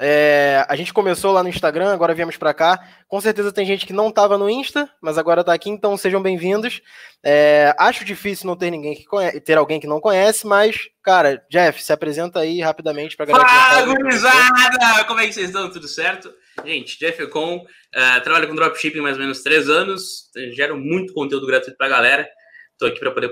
É, a gente começou lá no Instagram, agora viemos para cá. Com certeza tem gente que não estava no Insta, mas agora está aqui, então sejam bem-vindos. É, acho difícil não ter ninguém que conhece, ter alguém que não conhece, mas, cara, Jeff, se apresenta aí rapidamente para galera. Fala, gurizada! Como é que vocês estão? Tudo certo? Gente, Jeff Econ, uh, trabalho com dropshipping mais ou menos três anos, gero muito conteúdo gratuito para a galera. Estou aqui para poder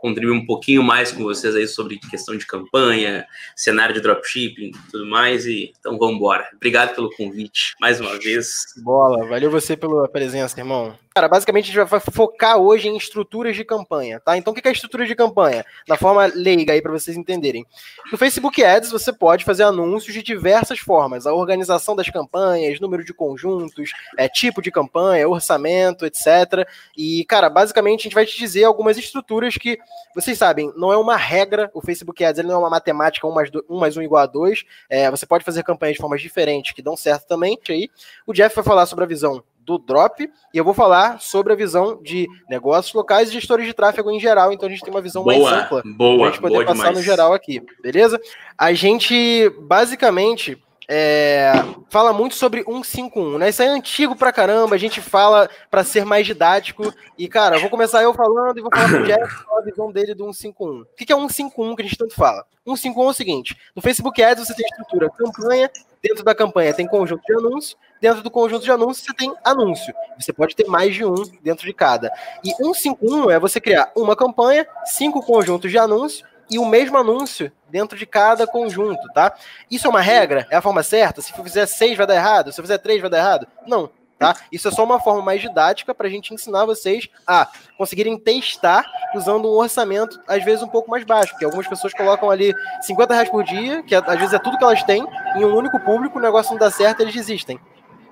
contribuir um pouquinho mais com vocês aí sobre questão de campanha, cenário de dropshipping tudo mais. E então vamos embora. Obrigado pelo convite mais uma vez. Bola, valeu você pela presença, irmão. Cara, basicamente a gente vai focar hoje em estruturas de campanha, tá? Então o que é estrutura de campanha? Na forma leiga aí para vocês entenderem. No Facebook Ads você pode fazer anúncios de diversas formas: a organização das campanhas, número de conjuntos, é, tipo de campanha, orçamento, etc. E, cara, basicamente a gente vai te dizer algumas estruturas que vocês sabem, não é uma regra. O Facebook Ads ele não é uma matemática 1 mais 1, mais 1 igual a 2. É, você pode fazer campanhas de formas diferentes que dão certo também. Aí, o Jeff vai falar sobre a visão do Drop e eu vou falar sobre a visão de negócios locais e gestores de tráfego em geral. Então a gente tem uma visão boa, mais ampla boa, para a gente poder passar demais. no geral aqui, beleza? A gente basicamente é, fala muito sobre 151, né? Isso é antigo pra caramba, a gente fala para ser mais didático. E, cara, vou começar eu falando e vou falar pro Jeff a visão dele do 151. O que é 151 que a gente tanto fala? 151 é o seguinte: no Facebook Ads você tem estrutura campanha, dentro da campanha tem conjunto de anúncios, dentro do conjunto de anúncios você tem anúncio. Você pode ter mais de um dentro de cada. E 151 é você criar uma campanha, cinco conjuntos de anúncios e o mesmo anúncio dentro de cada conjunto, tá? Isso é uma regra? É a forma certa? Se eu fizer seis vai dar errado? Se eu fizer três vai dar errado? Não, tá? Isso é só uma forma mais didática para a gente ensinar vocês a conseguirem testar usando um orçamento, às vezes, um pouco mais baixo, porque algumas pessoas colocam ali 50 reais por dia, que às vezes é tudo que elas têm, em um único público, o negócio não dá certo, eles desistem.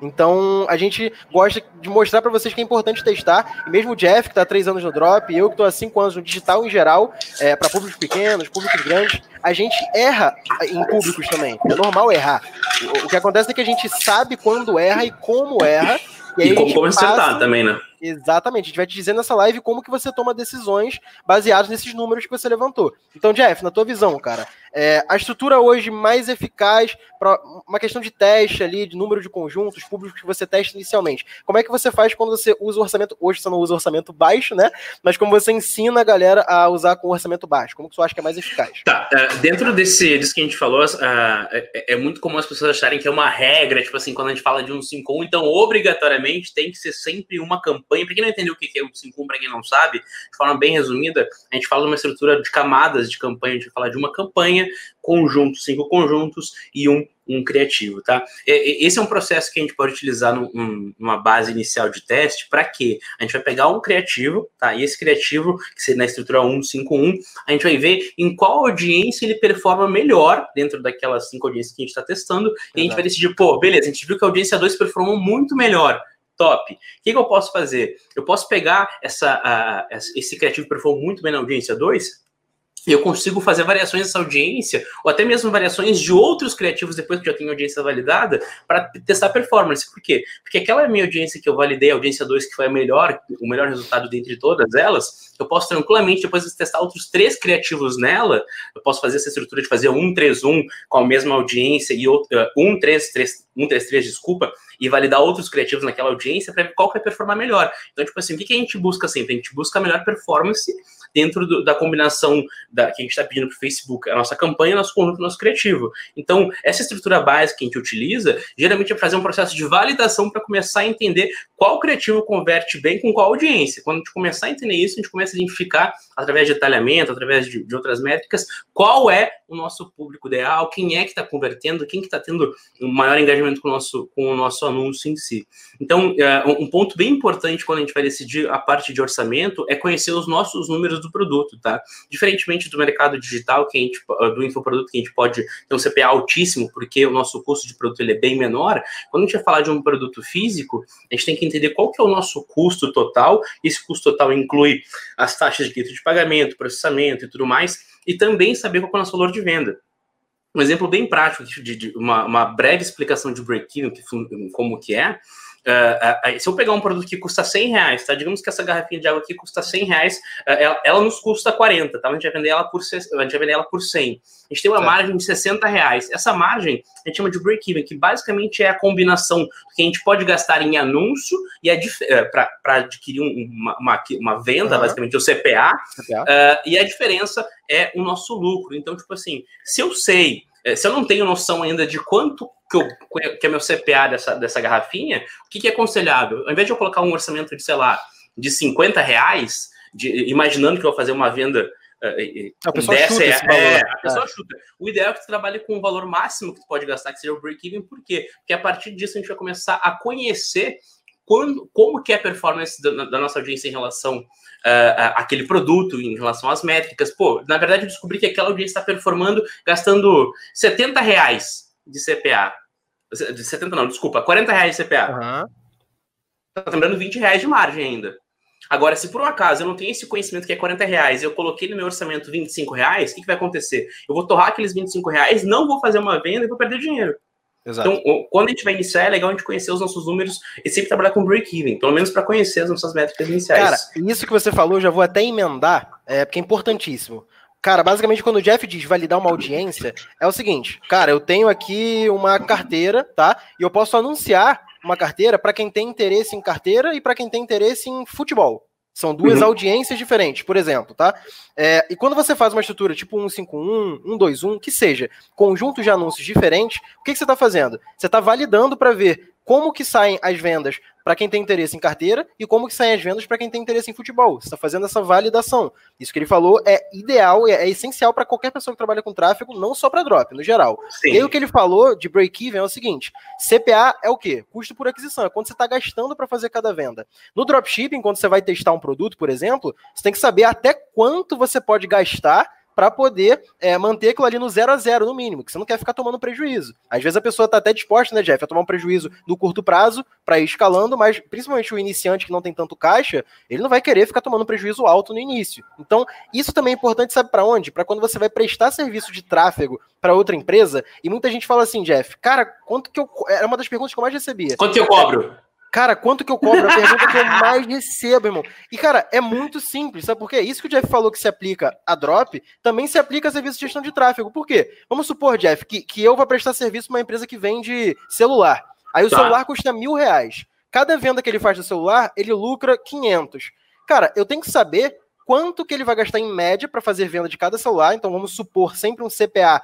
Então, a gente gosta de mostrar para vocês que é importante testar. E mesmo o Jeff, que está há três anos no Drop, eu que estou há cinco anos no digital em geral, é, para públicos pequenos, públicos grandes, a gente erra em públicos também. É normal errar. O, o que acontece é que a gente sabe quando erra e como erra. E, e como consertar passa... também, né? Exatamente, a gente vai te dizer nessa live como que você toma decisões baseadas nesses números que você levantou. Então, Jeff, na tua visão, cara, é, a estrutura hoje mais eficaz para uma questão de teste ali, de número de conjuntos públicos que você testa inicialmente. Como é que você faz quando você usa o orçamento? Hoje você não usa orçamento baixo, né? Mas como você ensina a galera a usar com orçamento baixo? Como que você acha que é mais eficaz? Tá, uh, dentro desse, disso que a gente falou, uh, é, é, muito comum as pessoas acharem que é uma regra, tipo assim, quando a gente fala de um 5 então obrigatoriamente tem que ser sempre uma campanha campanha. Para quem não entendeu o que é o 5 para quem não sabe, de forma bem resumida, a gente fala de uma estrutura de camadas de campanha. A gente vai falar de uma campanha, conjunto, cinco conjuntos e um, um criativo, tá? Esse é um processo que a gente pode utilizar num, numa base inicial de teste. Para quê? A gente vai pegar um criativo, tá? E esse criativo, que seria na estrutura 151, a gente vai ver em qual audiência ele performa melhor dentro daquelas cinco audiências que a gente está testando. Exato. E a gente vai decidir, pô, beleza, a gente viu que a audiência 2 performou muito melhor top. O que, que, eu posso fazer? Eu posso pegar essa, uh, esse criativo que performou muito bem na audiência 2 e eu consigo fazer variações dessa audiência, ou até mesmo variações de outros criativos depois que já tenho audiência validada, para testar performance. Por quê? Porque aquela minha audiência que eu validei, a audiência 2, que foi a melhor, o melhor resultado dentre todas elas, eu posso tranquilamente, depois de testar outros três criativos nela, eu posso fazer essa estrutura de fazer um 3-1 com a mesma audiência e outro, uh, um 3-3, um 3-3, desculpa, e validar outros criativos naquela audiência para ver qual que vai performar melhor. Então, tipo assim, o que, que a gente busca sempre? A gente busca a melhor performance dentro do, da combinação da, que a gente está pedindo para o Facebook, a nossa campanha, nosso conjunto, nosso criativo. Então, essa estrutura básica que a gente utiliza, geralmente é fazer um processo de validação para começar a entender qual criativo converte bem com qual audiência. Quando a gente começar a entender isso, a gente começa a identificar, através de detalhamento, através de, de outras métricas, qual é o nosso público ideal, quem é que está convertendo, quem que está tendo um maior engajamento com o, nosso, com o nosso anúncio em si. Então, um ponto bem importante quando a gente vai decidir a parte de orçamento é conhecer os nossos números do produto, tá? Diferentemente do mercado digital, que a gente, do infoproduto, que a gente pode ter um CPA altíssimo, porque o nosso custo de produto ele é bem menor, quando a gente vai falar de um produto físico, a gente tem que entender qual que é o nosso custo total, esse custo total inclui as taxas de direito de pagamento, processamento e tudo mais, e também saber qual é o nosso valor de venda. Um exemplo bem prático de, de uma, uma breve explicação de break-even, como que é, Uh, uh, se eu pegar um produto que custa 100 reais, tá? Digamos que essa garrafinha de água aqui custa 100 reais, uh, ela, ela, nos custa 40, tá? A gente vai vender ela por, a gente vai vender ela por 100. A gente tem uma margem de 60 reais. Essa margem a gente chama de break-even, que basicamente é a combinação que a gente pode gastar em anúncio e para adquirir um, uma, uma, uma, venda, uhum. basicamente o CPA, CPA. e a diferença é o nosso lucro. Então, tipo assim, se eu sei se eu não tenho noção ainda de quanto que, eu, que é meu CPA dessa, dessa garrafinha, o que, que é aconselhável? Ao invés de eu colocar um orçamento de, sei lá, de 50 reais, de, imaginando que eu vou fazer uma venda uh, a pessoa chuta é, é, a pessoa é. chuta. O ideal é que você trabalhe com o valor máximo que você pode gastar, que seja o break-even, por quê? Porque a partir disso a gente vai começar a conhecer quando, como que é a performance da, da nossa audiência em relação uh, àquele produto, em relação às métricas. Pô, na verdade eu descobri que aquela audiência está performando gastando 70 reais de CPA. De 70 não, desculpa, 40 reais de CPA. Uhum. Tá lembrando 20 reais de margem ainda. Agora, se por um acaso eu não tenho esse conhecimento que é 40 reais eu coloquei no meu orçamento 25 reais, o que, que vai acontecer? Eu vou torrar aqueles 25 reais, não vou fazer uma venda e vou perder dinheiro. Exato. Então, quando a gente vai iniciar, é legal a gente conhecer os nossos números e sempre trabalhar com break-even, pelo menos para conhecer as nossas métricas iniciais. Cara, isso que você falou, já vou até emendar, é, porque é importantíssimo. Cara, basicamente, quando o Jeff diz validar uma audiência, é o seguinte: cara, eu tenho aqui uma carteira, tá? E eu posso anunciar uma carteira para quem tem interesse em carteira e para quem tem interesse em futebol. São duas uhum. audiências diferentes, por exemplo, tá? É, e quando você faz uma estrutura tipo 151, 121, que seja, conjunto de anúncios diferentes, o que, que você está fazendo? Você está validando para ver como que saem as vendas para quem tem interesse em carteira e como que saem as vendas para quem tem interesse em futebol. Você está fazendo essa validação. Isso que ele falou é ideal, é, é essencial para qualquer pessoa que trabalha com tráfego, não só para drop, no geral. Sim. E aí o que ele falou de break-even é o seguinte: CPA é o quê? Custo por aquisição, é quando você está gastando para fazer cada venda. No dropshipping, quando você vai testar um produto, por exemplo, você tem que saber até quanto você pode gastar para poder é, manter aquilo ali no zero a zero, no mínimo, que você não quer ficar tomando prejuízo. Às vezes a pessoa está até disposta, né, Jeff, a tomar um prejuízo no curto prazo para ir escalando, mas principalmente o iniciante que não tem tanto caixa, ele não vai querer ficar tomando prejuízo alto no início. Então, isso também é importante, sabe para onde? Para quando você vai prestar serviço de tráfego para outra empresa, e muita gente fala assim, Jeff, cara, quanto que eu. Era uma das perguntas que eu mais recebia. Quanto que eu cobro? Cara, quanto que eu cobro? É a pergunta que eu mais recebo, irmão. E, cara, é muito simples, sabe por quê? Isso que o Jeff falou que se aplica a drop, também se aplica a serviço de gestão de tráfego. Por quê? Vamos supor, Jeff, que, que eu vou prestar serviço para uma empresa que vende celular. Aí o tá. celular custa mil reais. Cada venda que ele faz do celular, ele lucra 500. Cara, eu tenho que saber quanto que ele vai gastar em média para fazer venda de cada celular. Então, vamos supor sempre um CPA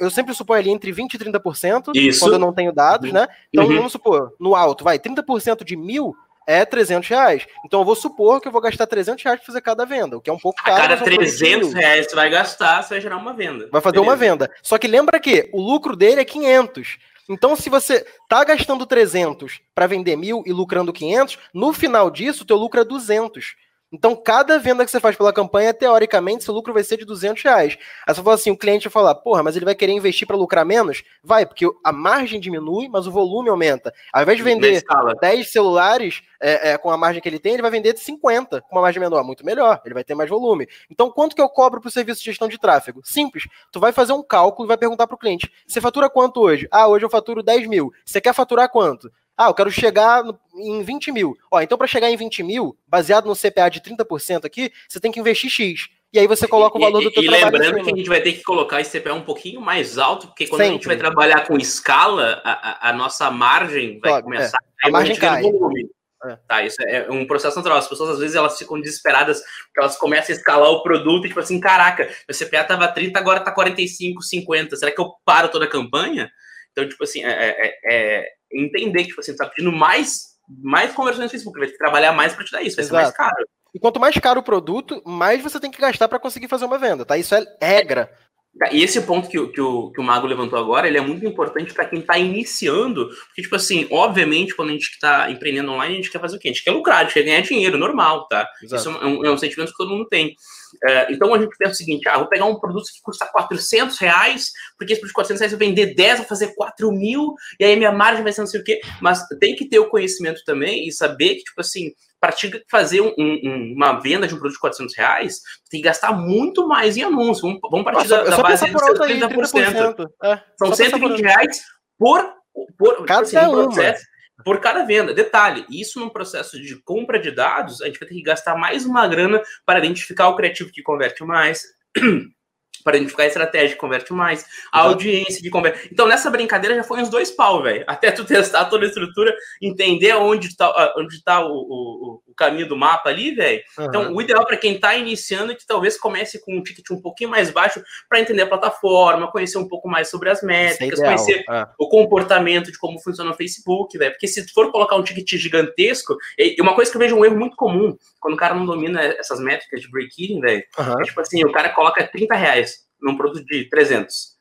eu sempre suponho ali entre 20% e 30%, Isso. quando eu não tenho dados, né? Então, uhum. vamos supor, no alto, vai, 30% de mil é 300 reais. Então, eu vou supor que eu vou gastar 300 reais para fazer cada venda, o que é um pouco caro. A cada 300 reais você vai gastar, você vai gerar uma venda. Vai fazer Beleza. uma venda. Só que lembra que o lucro dele é 500. Então, se você tá gastando 300 para vender mil e lucrando 500, no final disso, o teu lucro é 200. Então, cada venda que você faz pela campanha, teoricamente, seu lucro vai ser de 200 reais. Aí você fala assim, o cliente vai falar, porra, mas ele vai querer investir para lucrar menos? Vai, porque a margem diminui, mas o volume aumenta. Ao invés de vender 10 celulares é, é, com a margem que ele tem, ele vai vender de 50 com uma margem menor. Muito melhor, ele vai ter mais volume. Então, quanto que eu cobro para o serviço de gestão de tráfego? Simples. Tu vai fazer um cálculo e vai perguntar para o cliente, você fatura quanto hoje? Ah, hoje eu faturo 10 mil. Você quer faturar quanto? Ah, eu quero chegar em 20 mil. Ó, então para chegar em 20 mil, baseado no CPA de 30% aqui, você tem que investir X. E aí você coloca o valor do teu e, trabalho. E lembrando que a gente vai ter que colocar esse CPA um pouquinho mais alto, porque quando Sempre. a gente vai trabalhar com escala, a, a nossa margem vai Pode, começar é. a, a margem cai. volume. É. Tá, isso é um processo natural. As pessoas às vezes elas ficam desesperadas porque elas começam a escalar o produto e tipo assim, caraca, meu CPA tava 30, agora tá 45, 50. Será que eu paro toda a campanha? Então, tipo assim, é, é, é entender que tipo assim, você tá pedindo mais, mais conversões no Facebook, vai ter que trabalhar mais para te dar isso, vai Exato. ser mais caro. E quanto mais caro o produto, mais você tem que gastar para conseguir fazer uma venda, tá? Isso é regra. E esse ponto que, que, o, que o Mago levantou agora, ele é muito importante para quem está iniciando, porque, tipo assim, obviamente, quando a gente está empreendendo online, a gente quer fazer o quê? A gente quer lucrar, a gente quer ganhar dinheiro, normal, tá? Exato. Isso é um, é um, sentimento que todo mundo tem. É, então a gente pensa o seguinte: ah, vou pegar um produto que custa 400 reais, porque esse produto de 400 reais eu vender 10, vou fazer 4 mil, e aí minha margem vai ser não sei o quê. Mas tem que ter o conhecimento também e saber que, tipo assim, para fazer um, um, uma venda de um produto de 400 reais, tem que gastar muito mais em anúncio. Vamos, vamos partir Nossa, da, da base de 30%. 30%. É, São 120 reais por, por cada tipo assim, uma. por cada venda. Detalhe, isso num processo de compra de dados, a gente vai ter que gastar mais uma grana para identificar o criativo que converte mais. Para identificar a estratégia converte mais, a audiência que converte. Então, nessa brincadeira já foi uns dois pau, velho. Até tu testar toda a estrutura, entender onde está onde tá o, o, o caminho do mapa ali, velho. Uhum. Então, o ideal para quem está iniciando é que talvez comece com um ticket um pouquinho mais baixo para entender a plataforma, conhecer um pouco mais sobre as métricas, é conhecer é. o comportamento de como funciona o Facebook, velho. Porque se for colocar um ticket gigantesco, e uma coisa que eu vejo um erro muito comum, quando o cara não domina essas métricas de break-even, velho, uhum. é tipo assim, o cara coloca 30 reais num produto de 300.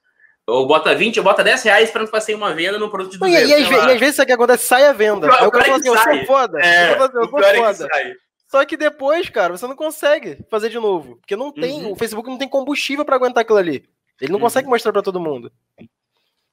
Ou bota 20, ou bota 10 reais para não fazer uma venda num produto de 200. E, e, às, vezes, e às vezes isso que acontece, sai a venda. O, Aí o cara fala assim, eu sou foda. É, eu sou, eu sou é foda. É Só que depois, cara, você não consegue fazer de novo. Porque não tem, uhum. o Facebook não tem combustível para aguentar aquilo ali. Ele não uhum. consegue mostrar para todo mundo.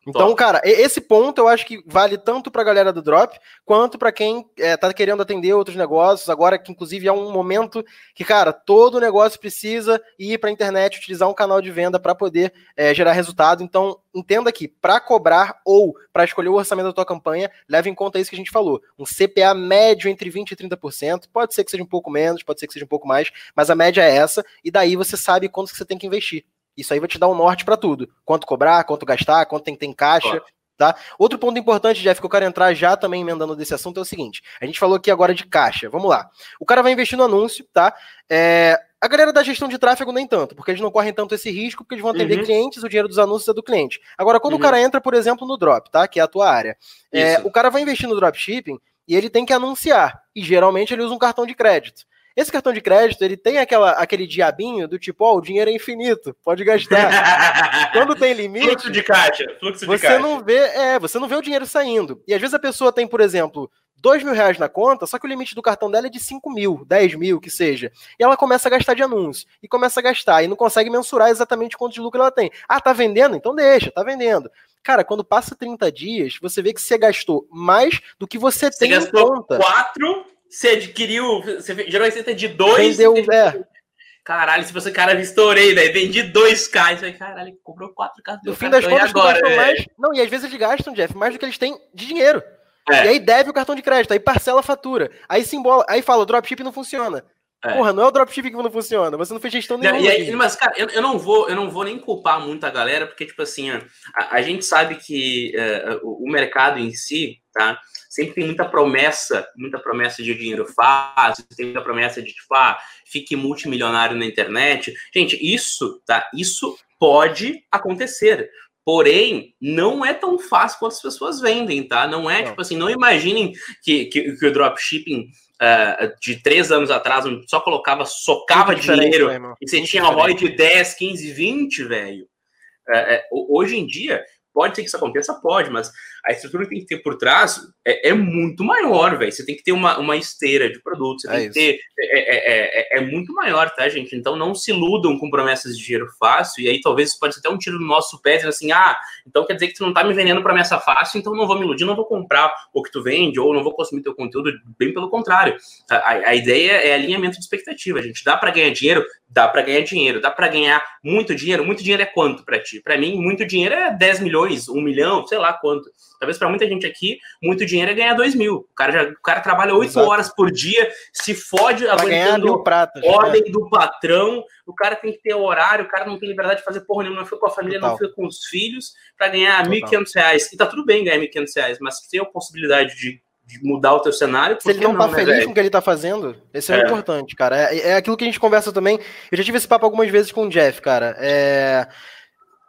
Então, cara, esse ponto eu acho que vale tanto para a galera do Drop, quanto para quem é, tá querendo atender outros negócios, agora que inclusive é um momento que, cara, todo negócio precisa ir para a internet, utilizar um canal de venda para poder é, gerar resultado. Então, entenda que para cobrar ou para escolher o orçamento da tua campanha, leve em conta isso que a gente falou. Um CPA médio entre 20% e 30%, pode ser que seja um pouco menos, pode ser que seja um pouco mais, mas a média é essa, e daí você sabe quanto que você tem que investir. Isso aí vai te dar um norte para tudo. Quanto cobrar, quanto gastar, quanto tem que ter em caixa. Tá? Outro ponto importante, Jeff, que eu quero entrar já também emendando desse assunto é o seguinte: a gente falou aqui agora de caixa. Vamos lá. O cara vai investir no anúncio, tá? É, a galera da gestão de tráfego nem tanto, porque eles não correm tanto esse risco, porque eles vão atender uhum. clientes, o dinheiro dos anúncios é do cliente. Agora, quando uhum. o cara entra, por exemplo, no drop, tá? Que é a tua área, é, o cara vai investir no dropshipping e ele tem que anunciar. E geralmente ele usa um cartão de crédito. Esse cartão de crédito, ele tem aquela, aquele diabinho do tipo, ó, oh, o dinheiro é infinito, pode gastar. Quando tem limite. Fluxo de caixa, fluxo de você caixa. não vê, é, você não vê o dinheiro saindo. E às vezes a pessoa tem, por exemplo, dois mil reais na conta, só que o limite do cartão dela é de 5 mil, 10 mil, que seja. E ela começa a gastar de anúncio. E começa a gastar. E não consegue mensurar exatamente quanto de lucro ela tem. Ah, tá vendendo? Então deixa, tá vendendo. Cara, quando passa 30 dias, você vê que você gastou mais do que você, você tem em conta. Quatro você adquiriu, você gerou receita de dois. Vendeu, é. Caralho, se você, cara, estourei, velho. Vendi 2K. Isso aí, caralho, comprou 4K. No fim das contas, agora, gastam mais. Não, e às vezes eles gastam, Jeff, mais do que eles têm de dinheiro. É. E aí deve o cartão de crédito, aí parcela a fatura. Aí simbola, aí fala, o dropship não funciona. É. Porra, não é o dropshipping que não funciona, você não fez gestão nenhuma. E aí, mas, cara, eu, eu, não vou, eu não vou nem culpar muito a galera, porque, tipo assim, a, a gente sabe que uh, o, o mercado em si, tá? Sempre tem muita promessa, muita promessa de dinheiro fácil, tem muita promessa de tipo, ah, fique multimilionário na internet. Gente, isso, tá? Isso pode acontecer. Porém, não é tão fácil quanto as pessoas vendem, tá? Não é, não. tipo assim, não imaginem que, que, que o dropshipping uh, de três anos atrás, onde só colocava, socava dinheiro né, e você tinha ROI de 10, 15, 20, velho. Uh, uh, hoje em dia, pode ser que isso aconteça? Pode, mas a estrutura que tem que ter por trás é, é muito maior, velho. Você tem que ter uma, uma esteira de produtos, você é tem isso. que ter. É é, é, é, é, muito maior, tá, gente? Então não se iludam com promessas de dinheiro fácil, e aí talvez isso pode ser até um tiro no nosso pé, dizendo assim: ah, então quer dizer que tu não tá me vendendo promessa fácil, então não vou me iludir, não vou comprar o que tu vende, ou não vou consumir teu conteúdo, bem pelo contrário. A, a, a ideia é alinhamento de expectativa, gente. Dá para ganhar dinheiro? Dá para ganhar dinheiro. Dá para ganhar muito dinheiro? Muito dinheiro é quanto para ti? Para mim, muito dinheiro é 10 milhões, 1 milhão, sei lá quanto. Talvez para muita gente aqui, muito dinheiro é ganhar 2 mil. O cara, já, o cara trabalha 8 Exato. horas por dia, se fode pra aguentando pratas, ordem né? do patrão. O cara tem que ter horário, o cara não tem liberdade de fazer porra nenhuma, não fica com a família, Total. não fica com os filhos, para ganhar R$ 1.500. E tá tudo bem ganhar R$ 1.500, mas se tem a possibilidade de de mudar o teu cenário. Se ele não, não tá né, feliz com o que ele tá fazendo, esse é, é. importante, cara. É, é aquilo que a gente conversa também. Eu já tive esse papo algumas vezes com o Jeff, cara. É...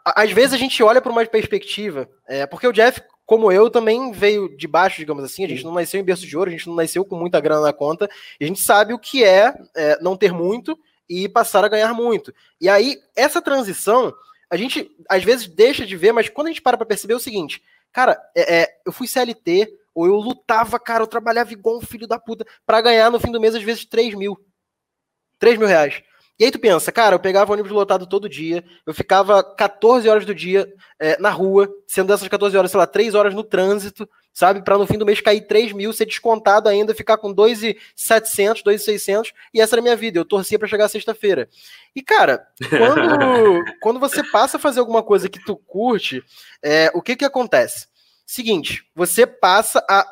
Às vezes a gente olha por uma perspectiva, é, porque o Jeff, como eu, também veio de baixo, digamos assim. A gente não nasceu em berço de ouro, a gente não nasceu com muita grana na conta. E a gente sabe o que é, é não ter muito e passar a ganhar muito. E aí, essa transição, a gente às vezes deixa de ver, mas quando a gente para pra perceber é o seguinte, cara, é, é, eu fui CLT, ou eu lutava, cara, eu trabalhava igual um filho da puta, para ganhar no fim do mês, às vezes, 3 mil. 3 mil reais. E aí tu pensa, cara, eu pegava ônibus lotado todo dia, eu ficava 14 horas do dia é, na rua, sendo dessas 14 horas, sei lá, 3 horas no trânsito, sabe? Para no fim do mês cair 3 mil, ser descontado ainda, ficar com 2,700, 2,600, e essa era a minha vida, eu torcia para chegar sexta-feira. E, cara, quando, quando você passa a fazer alguma coisa que tu curte, é, o que que acontece? Seguinte, você passa a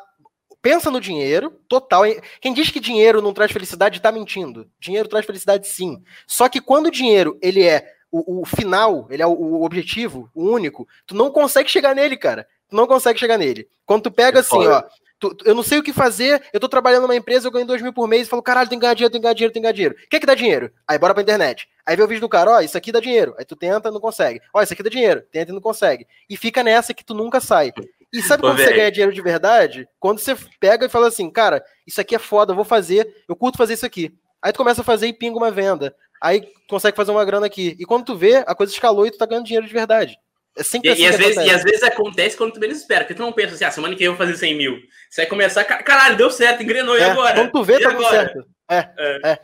pensa no dinheiro, total. Quem diz que dinheiro não traz felicidade está mentindo. Dinheiro traz felicidade sim. Só que quando o dinheiro ele é o, o final, ele é o, o, objetivo, o único, tu não consegue chegar nele, cara. Tu não consegue chegar nele. Quando tu pega é assim, ó, tu, eu não sei o que fazer, eu tô trabalhando numa empresa, eu ganho dois mil por mês e falo, caralho, tem que ganhar dinheiro, tem que ganhar dinheiro, tem que ganhar dinheiro. O que é que dá dinheiro? Aí bora pra internet. Aí vê o vídeo do cara, ó, isso aqui dá dinheiro. Aí tu tenta, não consegue. Ó, isso aqui dá dinheiro, tenta e não consegue. E fica nessa que tu nunca sai. E sabe quando você ganha dinheiro de verdade? Quando você pega e fala assim, cara, isso aqui é foda, eu vou fazer, eu curto fazer isso aqui. Aí tu começa a fazer e pinga uma venda. Aí consegue fazer uma grana aqui. E quando tu vê, a coisa escalou e tu tá ganhando dinheiro de verdade. É sempre e, assim e, às vezes, e às vezes acontece quando tu menos espera, porque tu não pensa assim, ah, semana que vem eu vou fazer 100 mil. Você vai começar, caralho, deu certo, engrenou, é, e agora? Quando tu vê, e tá dando certo. É, é, é,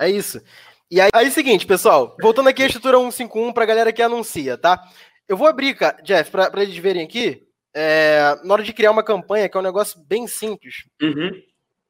é. isso. E aí, aí, seguinte, pessoal, voltando aqui à estrutura 151 pra galera que anuncia, tá? Eu vou abrir, cara, Jeff, pra, pra eles verem aqui, é, na hora de criar uma campanha, que é um negócio bem simples. Uhum.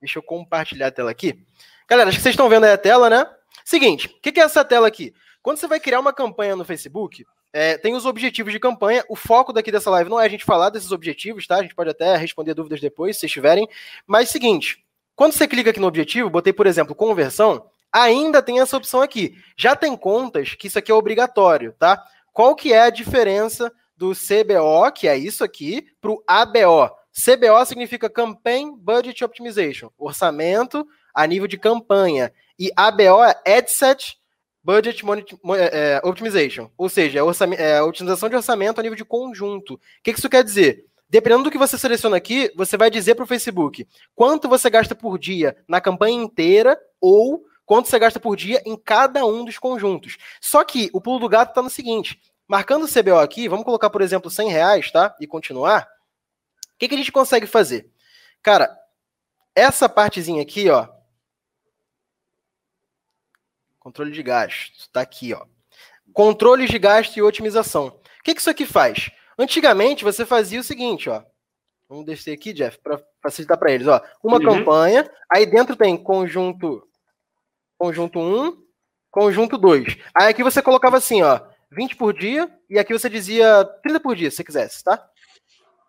Deixa eu compartilhar a tela aqui. Galera, acho que vocês estão vendo aí a tela, né? Seguinte, o que, que é essa tela aqui? Quando você vai criar uma campanha no Facebook, é, tem os objetivos de campanha. O foco daqui dessa live não é a gente falar desses objetivos, tá? A gente pode até responder dúvidas depois, se tiverem. Mas seguinte, quando você clica aqui no objetivo, botei, por exemplo, conversão, ainda tem essa opção aqui. Já tem contas que isso aqui é obrigatório, tá? Qual que é a diferença do CBO, que é isso aqui, para o ABO? CBO significa Campaign Budget Optimization, orçamento a nível de campanha. E ABO é Adset Budget é, é, Optimization, ou seja, é, é otimização de orçamento a nível de conjunto. O que isso quer dizer? Dependendo do que você seleciona aqui, você vai dizer para o Facebook quanto você gasta por dia na campanha inteira ou quanto você gasta por dia em cada um dos conjuntos. Só que o pulo do gato está no seguinte: marcando o CBO aqui, vamos colocar, por exemplo, 100 reais, tá? E continuar. O que, que a gente consegue fazer? Cara, essa partezinha aqui, ó, Controle de gasto. Está aqui, ó. Controles de gasto e otimização. O que, que isso aqui faz? Antigamente, você fazia o seguinte, ó. Vamos descer aqui, Jeff, para facilitar para eles. Ó. Uma uhum. campanha, aí dentro tem conjunto conjunto 1, conjunto 2. Aí aqui você colocava assim, ó, 20 por dia, e aqui você dizia 30 por dia, se você quisesse, tá?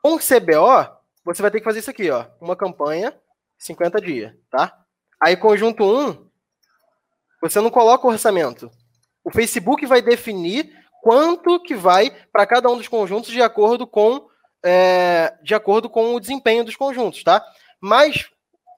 Com CBO, você vai ter que fazer isso aqui, ó. Uma campanha, 50 dias, tá? Aí conjunto 1, você não coloca o orçamento. O Facebook vai definir quanto que vai para cada um dos conjuntos de acordo com é, de acordo com o desempenho dos conjuntos, tá? Mas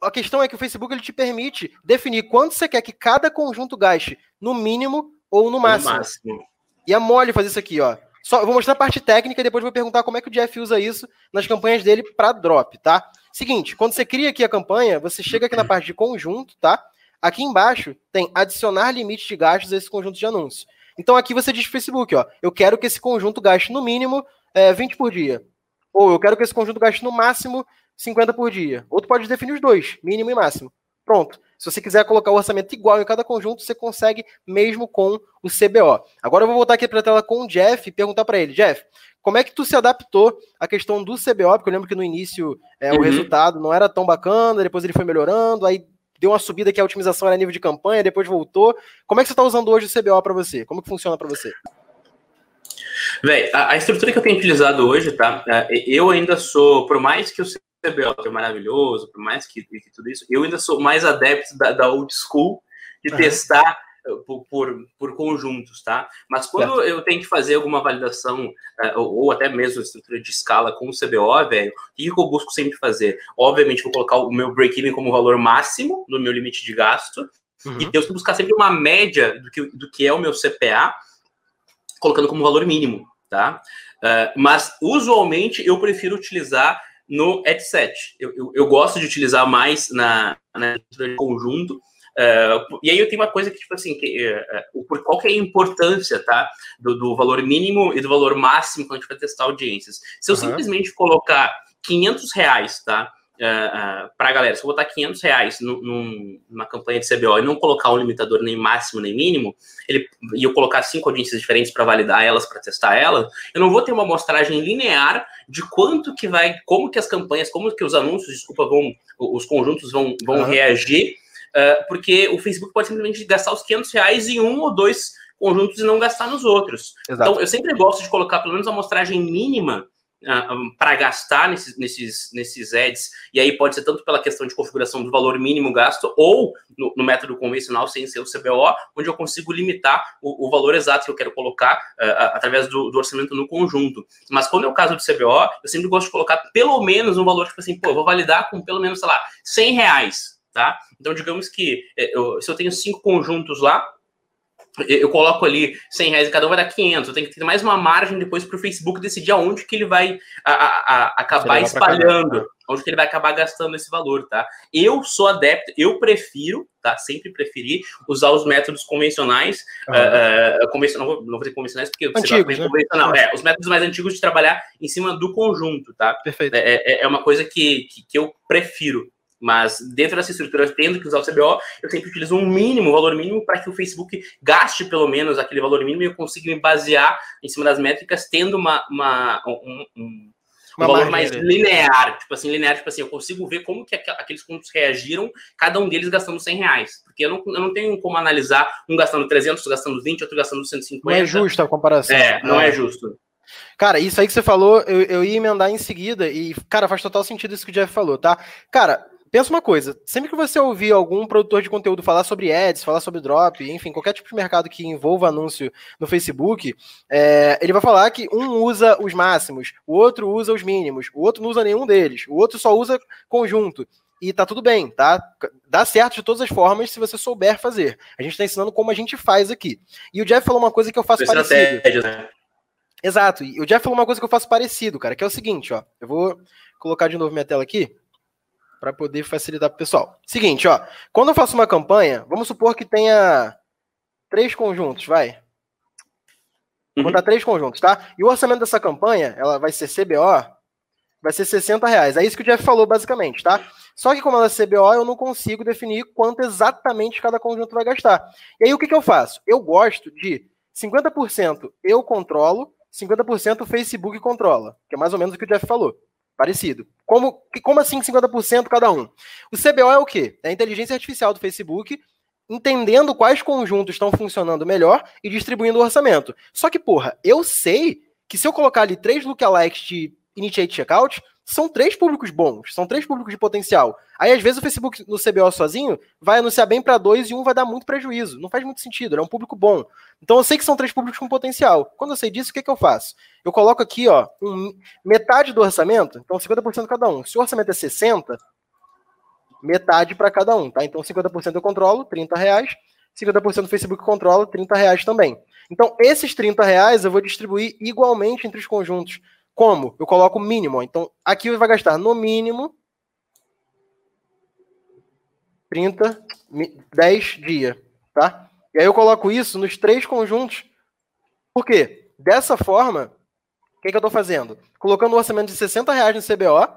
a questão é que o Facebook ele te permite definir quanto você quer que cada conjunto gaste, no mínimo ou no máximo. No máximo. E é mole fazer isso aqui, ó. Só, vou mostrar a parte técnica e depois vou perguntar como é que o Jeff usa isso nas campanhas dele para drop, tá? Seguinte, quando você cria aqui a campanha, você chega aqui na parte de conjunto, tá? Aqui embaixo tem adicionar limite de gastos a esse conjunto de anúncios. Então aqui você diz para o Facebook, ó, eu quero que esse conjunto gaste no mínimo é, 20 por dia. Ou eu quero que esse conjunto gaste no máximo 50 por dia. Ou tu pode definir os dois, mínimo e máximo. Pronto. Se você quiser colocar o orçamento igual em cada conjunto, você consegue mesmo com o CBO. Agora eu vou voltar aqui para a tela com o Jeff e perguntar para ele, Jeff, como é que tu se adaptou à questão do CBO? Porque eu lembro que no início é, uhum. o resultado não era tão bacana, depois ele foi melhorando, aí deu uma subida que a otimização era nível de campanha, depois voltou. Como é que você está usando hoje o CBO para você? Como que funciona para você? Véi, a, a, estrutura que eu tenho utilizado hoje, tá? É, eu ainda sou, por mais que o CBO é maravilhoso, por mais que, que tudo isso, eu ainda sou mais adepto da, da old school de uhum. testar por, por, por, conjuntos, tá? Mas quando certo. eu tenho que fazer alguma validação, uh, ou, ou, até mesmo estrutura de escala com o CBO, velho, o que eu busco sempre fazer? Obviamente, vou colocar o meu break-even como valor máximo no meu limite de gasto, uhum. e tenho que buscar sempre uma média do que, do que é o meu CPA, colocando como valor mínimo, tá? Uh, mas, usualmente, eu prefiro utilizar no headset. Eu, eu, eu gosto de utilizar mais na, na conjunto, Uh, e aí eu tenho uma coisa que, tipo assim, que, uh, por qual que é a importância, tá? Do, do, valor mínimo e do valor máximo quando a gente vai testar audiências. Se eu uhum. simplesmente colocar 500 reais, tá? Uh, uh, para a galera, se eu botar 500 reais num, numa campanha de CBO e não colocar um limitador nem máximo nem mínimo, ele, e eu colocar cinco audiências diferentes para validar elas, para testar elas, eu não vou ter uma amostragem linear de quanto que vai, como que as campanhas, como que os anúncios, desculpa, vão, os conjuntos vão, vão uhum. reagir uh, porque o Facebook pode simplesmente gastar os 500 reais em um ou dois conjuntos e não gastar nos outros. Exato. Então, eu sempre gosto de colocar pelo menos a amostragem mínima para gastar nesses, nesses, nesses ads, e aí pode ser tanto pela questão de configuração do valor mínimo gasto, ou no, no método convencional, sem ser o CBO, onde eu consigo limitar o, o valor exato que eu quero colocar uh, através do, do, orçamento no conjunto. Mas quando é o caso do CBO, eu sempre gosto de colocar pelo menos um valor, tipo assim, pô, eu vou validar com pelo menos, sei lá, 100 reais, tá? Então, digamos que eh, eu, se eu tenho cinco conjuntos lá, eu coloco ali 100 reais e cada um vai dar 500. Eu tenho que ter mais uma margem depois para o Facebook decidir aonde que ele vai a, a, a acabar espalhando, onde que ele vai acabar gastando esse valor, tá? Eu sou adepto, eu prefiro, tá? Sempre preferi usar os métodos convencionais, uh, uh, convencional, não, vou, não vou dizer convencionais porque antigos, né? convencional, é, os métodos mais antigos de trabalhar em cima do conjunto, tá? Perfeito. É, é, é uma coisa que, que, que eu prefiro, mas dentro dessa estrutura, tendo que usar o CBO, eu sempre utilizo um mínimo, um valor mínimo, para que o Facebook gaste pelo menos aquele valor mínimo e eu consiga me basear em cima das métricas, tendo uma, uma um, um, um valor mais linear. Tipo assim, linear, tipo assim, eu consigo ver como que aqueles pontos reagiram, cada um deles gastando 100 reais. Porque eu não, eu não tenho como analisar um gastando 300, gastando 20, outro gastando 150. Não é justo a comparação. É, não é, é justo. Cara, isso aí que você falou, eu, eu ia emendar em seguida, e, cara, faz total sentido isso que o Jeff falou, tá? Cara, pensa uma coisa, sempre que você ouvir algum produtor de conteúdo falar sobre ads, falar sobre drop, enfim, qualquer tipo de mercado que envolva anúncio no Facebook, é, ele vai falar que um usa os máximos, o outro usa os mínimos, o outro não usa nenhum deles, o outro só usa conjunto. E tá tudo bem, tá? Dá certo de todas as formas se você souber fazer. A gente tá ensinando como a gente faz aqui. E o Jeff falou uma coisa que eu faço parecido. Né? Exato. E o Jeff falou uma coisa que eu faço parecido, cara, que é o seguinte, ó. Eu vou colocar de novo minha tela aqui para poder facilitar para o pessoal. Seguinte, ó, quando eu faço uma campanha, vamos supor que tenha três conjuntos, vai. Vou uhum. botar três conjuntos, tá? E o orçamento dessa campanha, ela vai ser CBO, vai ser 60 reais. É isso que o Jeff falou, basicamente, tá? Só que como ela é CBO, eu não consigo definir quanto exatamente cada conjunto vai gastar. E aí o que, que eu faço? Eu gosto de 50% eu controlo, 50% o Facebook controla, que é mais ou menos o que o Jeff falou. Parecido. Como, como assim 50% cada um? O CBO é o quê? É a inteligência artificial do Facebook entendendo quais conjuntos estão funcionando melhor e distribuindo o orçamento. Só que, porra, eu sei que se eu colocar ali três lookalikes de Initiate Checkout, são três públicos bons, são três públicos de potencial. Aí, às vezes, o Facebook no CBO sozinho vai anunciar bem para dois e um vai dar muito prejuízo. Não faz muito sentido, é um público bom. Então, eu sei que são três públicos com potencial. Quando eu sei disso, o que, que eu faço? Eu coloco aqui, ó, um, metade do orçamento, então 50% cada um. Se o orçamento é 60, metade para cada um, tá? Então, 50% eu controlo, 30 reais. 50% do Facebook controla, 30 reais também. Então, esses 30 reais eu vou distribuir igualmente entre os conjuntos. Como? Eu coloco o mínimo. Então, aqui vai gastar no mínimo 30, 10 dias, tá? E aí eu coloco isso nos três conjuntos. Por quê? Dessa forma, o que, que eu estou fazendo? Colocando um orçamento de 60 reais no CBO,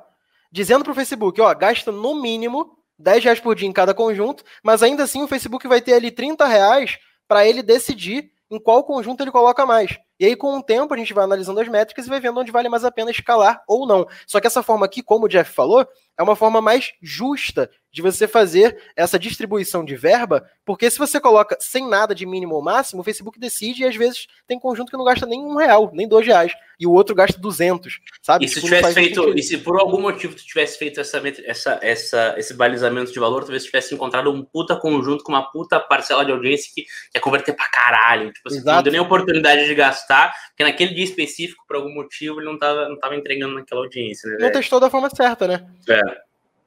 dizendo para o Facebook, ó, gasta no mínimo 10 reais por dia em cada conjunto, mas ainda assim o Facebook vai ter ali 30 reais para ele decidir em qual conjunto ele coloca mais. E aí, com o tempo, a gente vai analisando as métricas e vai vendo onde vale mais a pena escalar ou não. Só que essa forma aqui, como o Jeff falou, é uma forma mais justa de você fazer essa distribuição de verba, porque se você coloca sem nada de mínimo ou máximo, o Facebook decide e às vezes tem conjunto que não gasta nem um real, nem dois reais, e o outro gasta 200, sabe? E se, tivesse feito, e se por algum motivo tu tivesse feito essa, essa, essa, esse balizamento de valor, talvez tivesse encontrado um puta conjunto com uma puta parcela de audiência que quer converter pra caralho, tipo assim, não deu nem oportunidade de gastar, porque naquele dia específico, por algum motivo, ele não tava, não tava entregando naquela audiência, né? Não testou da forma certa, né? É.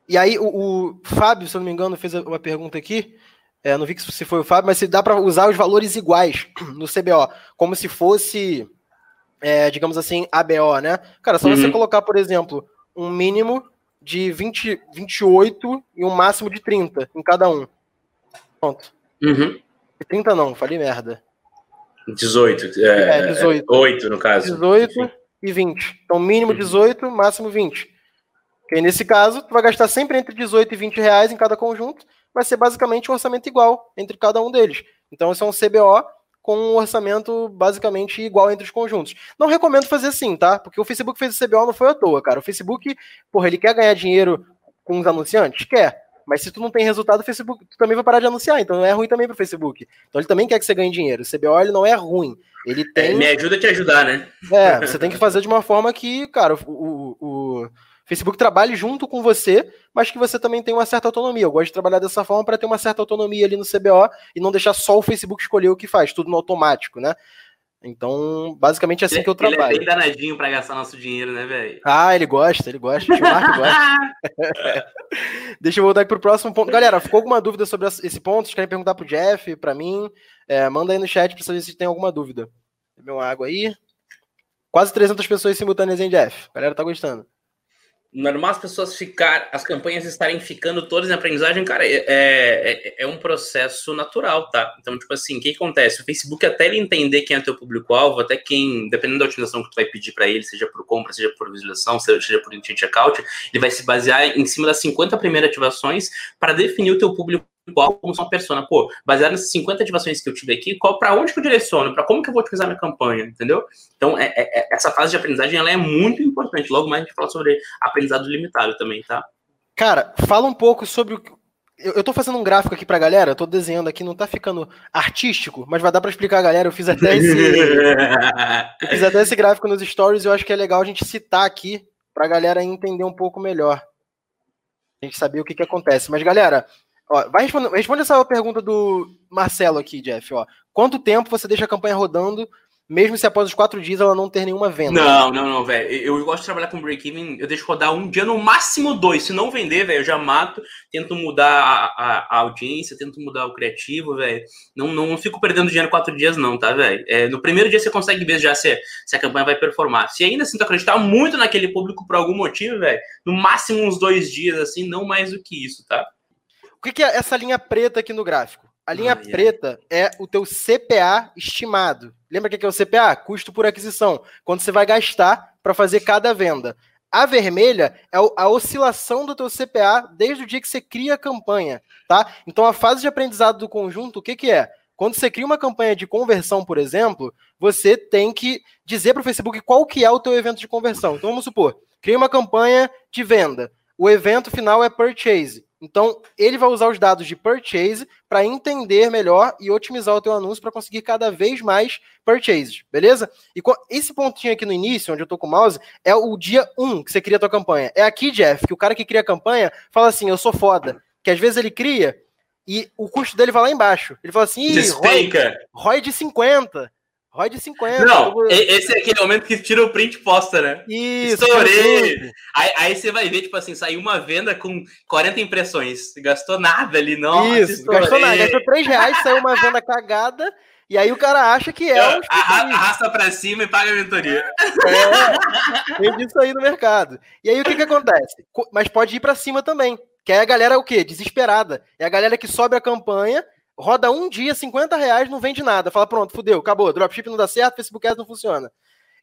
E aí o, o, Fábio, se eu não me engano, fez uma pergunta aqui. É, não vi se foi o Fábio, mas se dá para usar os valores iguais no CBO, como se fosse, é, digamos assim, ABO, né? Cara, só uhum. você colocar, por exemplo, um mínimo de 20, 28 e um máximo de 30 em cada um. Pronto. Uhum. 30 não, falei merda. 18. É, é 18. 8 no caso. 18 Enfim. e 20. Então, mínimo 18, uhum. máximo 20. Porque nesse caso, tu vai gastar sempre entre 18 e 20 reais em cada conjunto, vai ser basicamente um orçamento igual entre cada um deles. Então, isso é um CBO com um orçamento basicamente igual entre os conjuntos. Não recomendo fazer assim, tá? Porque o Facebook fez o CBO não foi à toa, cara. O Facebook, porra, ele quer ganhar dinheiro com os anunciantes? Quer. Mas se tu não tem resultado, o Facebook também vai parar de anunciar. Então é ruim também pro Facebook. Então ele também quer que você ganhe dinheiro. O CBO ele não é ruim. Ele é, tem. É, me ajuda a te ajudar, né? É, você tem que fazer de uma forma que, cara, o, o, o Facebook trabalhe junto com você, mas que você também tenha uma certa autonomia. Eu gosto de trabalhar dessa forma para ter uma certa autonomia ali no CBO e não deixar só o Facebook escolher o que faz, tudo no automático, né? Então, basicamente é assim que eu trabalho. Ele é bem danadinho pra gastar nosso dinheiro, né, velho? Ah, ele gosta, ele gosta. O Mark gosta. Deixa eu voltar aqui pro próximo ponto. Galera, ficou alguma dúvida sobre esse ponto? Vocês querem perguntar pro Jeff, pra mim? É, manda aí no chat pra saber se tem alguma dúvida. Uma água aí. Quase 300 pessoas simultâneas, hein, Jeff? A galera tá gostando normal as pessoas ficar, as campanhas estarem ficando todas em aprendizagem, cara, é, é, é, um processo natural, tá? Então, tipo assim, o que acontece? O Facebook, até ele entender quem é teu público-alvo, até quem, dependendo da otimização que tu vai pedir para ele, seja por compra, seja por visualização, seja por checkout, ele vai se basear em cima das 50 primeiras ativações para definir o teu público qual como uma persona. Pô, baseado nessas 50 ativações que eu tive aqui, qual para onde que eu direciono, para como que eu vou utilizar minha campanha, entendeu? Então, é, é, é, essa fase de aprendizagem ela é muito importante. Logo mais a gente fala sobre aprendizado limitado também, tá? Cara, fala um pouco sobre o eu, eu tô fazendo um gráfico aqui pra galera, eu tô desenhando aqui, não tá ficando artístico, mas vai dar pra explicar a galera. Eu fiz até esse. eu fiz até esse gráfico nos stories e eu acho que é legal a gente citar aqui pra galera entender um pouco melhor. A gente saber o que que acontece. Mas, galera, Ó, vai responder, responde essa pergunta do Marcelo aqui, Jeff. Ó. Quanto tempo você deixa a campanha rodando, mesmo se após os quatro dias ela não ter nenhuma venda? Não, não, não, velho. Eu gosto de trabalhar com break-even, eu deixo rodar um dia, no máximo dois. Se não vender, velho, eu já mato, tento mudar a, a, a audiência, tento mudar o criativo, velho. Não, não fico perdendo dinheiro quatro dias, não, tá, velho? É, no primeiro dia você consegue ver já se, se a campanha vai performar. Se ainda assim tu acreditar muito naquele público por algum motivo, velho, no máximo uns dois dias, assim, não mais do que isso, tá? O que, que é essa linha preta aqui no gráfico? A linha ah, preta é o teu CPA estimado. Lembra o que é o CPA? Custo por aquisição. Quando você vai gastar para fazer cada venda. A vermelha é a oscilação do teu CPA desde o dia que você cria a campanha, tá? Então a fase de aprendizado do conjunto, o que, que é? Quando você cria uma campanha de conversão, por exemplo, você tem que dizer para o Facebook qual que é o teu evento de conversão. Então vamos supor, cria uma campanha de venda. O evento final é purchase. Então, ele vai usar os dados de purchase para entender melhor e otimizar o teu anúncio para conseguir cada vez mais purchases, beleza? E esse pontinho aqui no início, onde eu estou com o mouse, é o dia 1 que você cria a tua campanha. É aqui, Jeff, que o cara que cria a campanha fala assim, eu sou foda. Que às vezes ele cria e o custo dele vai lá embaixo. Ele fala assim, ROI, ROI de 50. ROI de 50. Não, tô... esse é aquele momento que tira o print e posta, né? Isso. Estourei. Aí, aí, você vai ver, tipo assim, saiu uma venda com 40 impressões. Gastou nada ali, não. Isso, estourei. gastou nada. Gastou 3 reais, saiu uma venda cagada. E aí o cara acha que é. Um arrasta pra cima e paga a mentoria. É, tem disso aí no mercado. E aí o que que acontece? Mas pode ir para cima também. Que é a galera o quê? Desesperada. É a galera que sobe a campanha roda um dia, 50 reais, não vende nada. Fala, pronto, fudeu, acabou. Dropship não dá certo, Facebook Ads não funciona.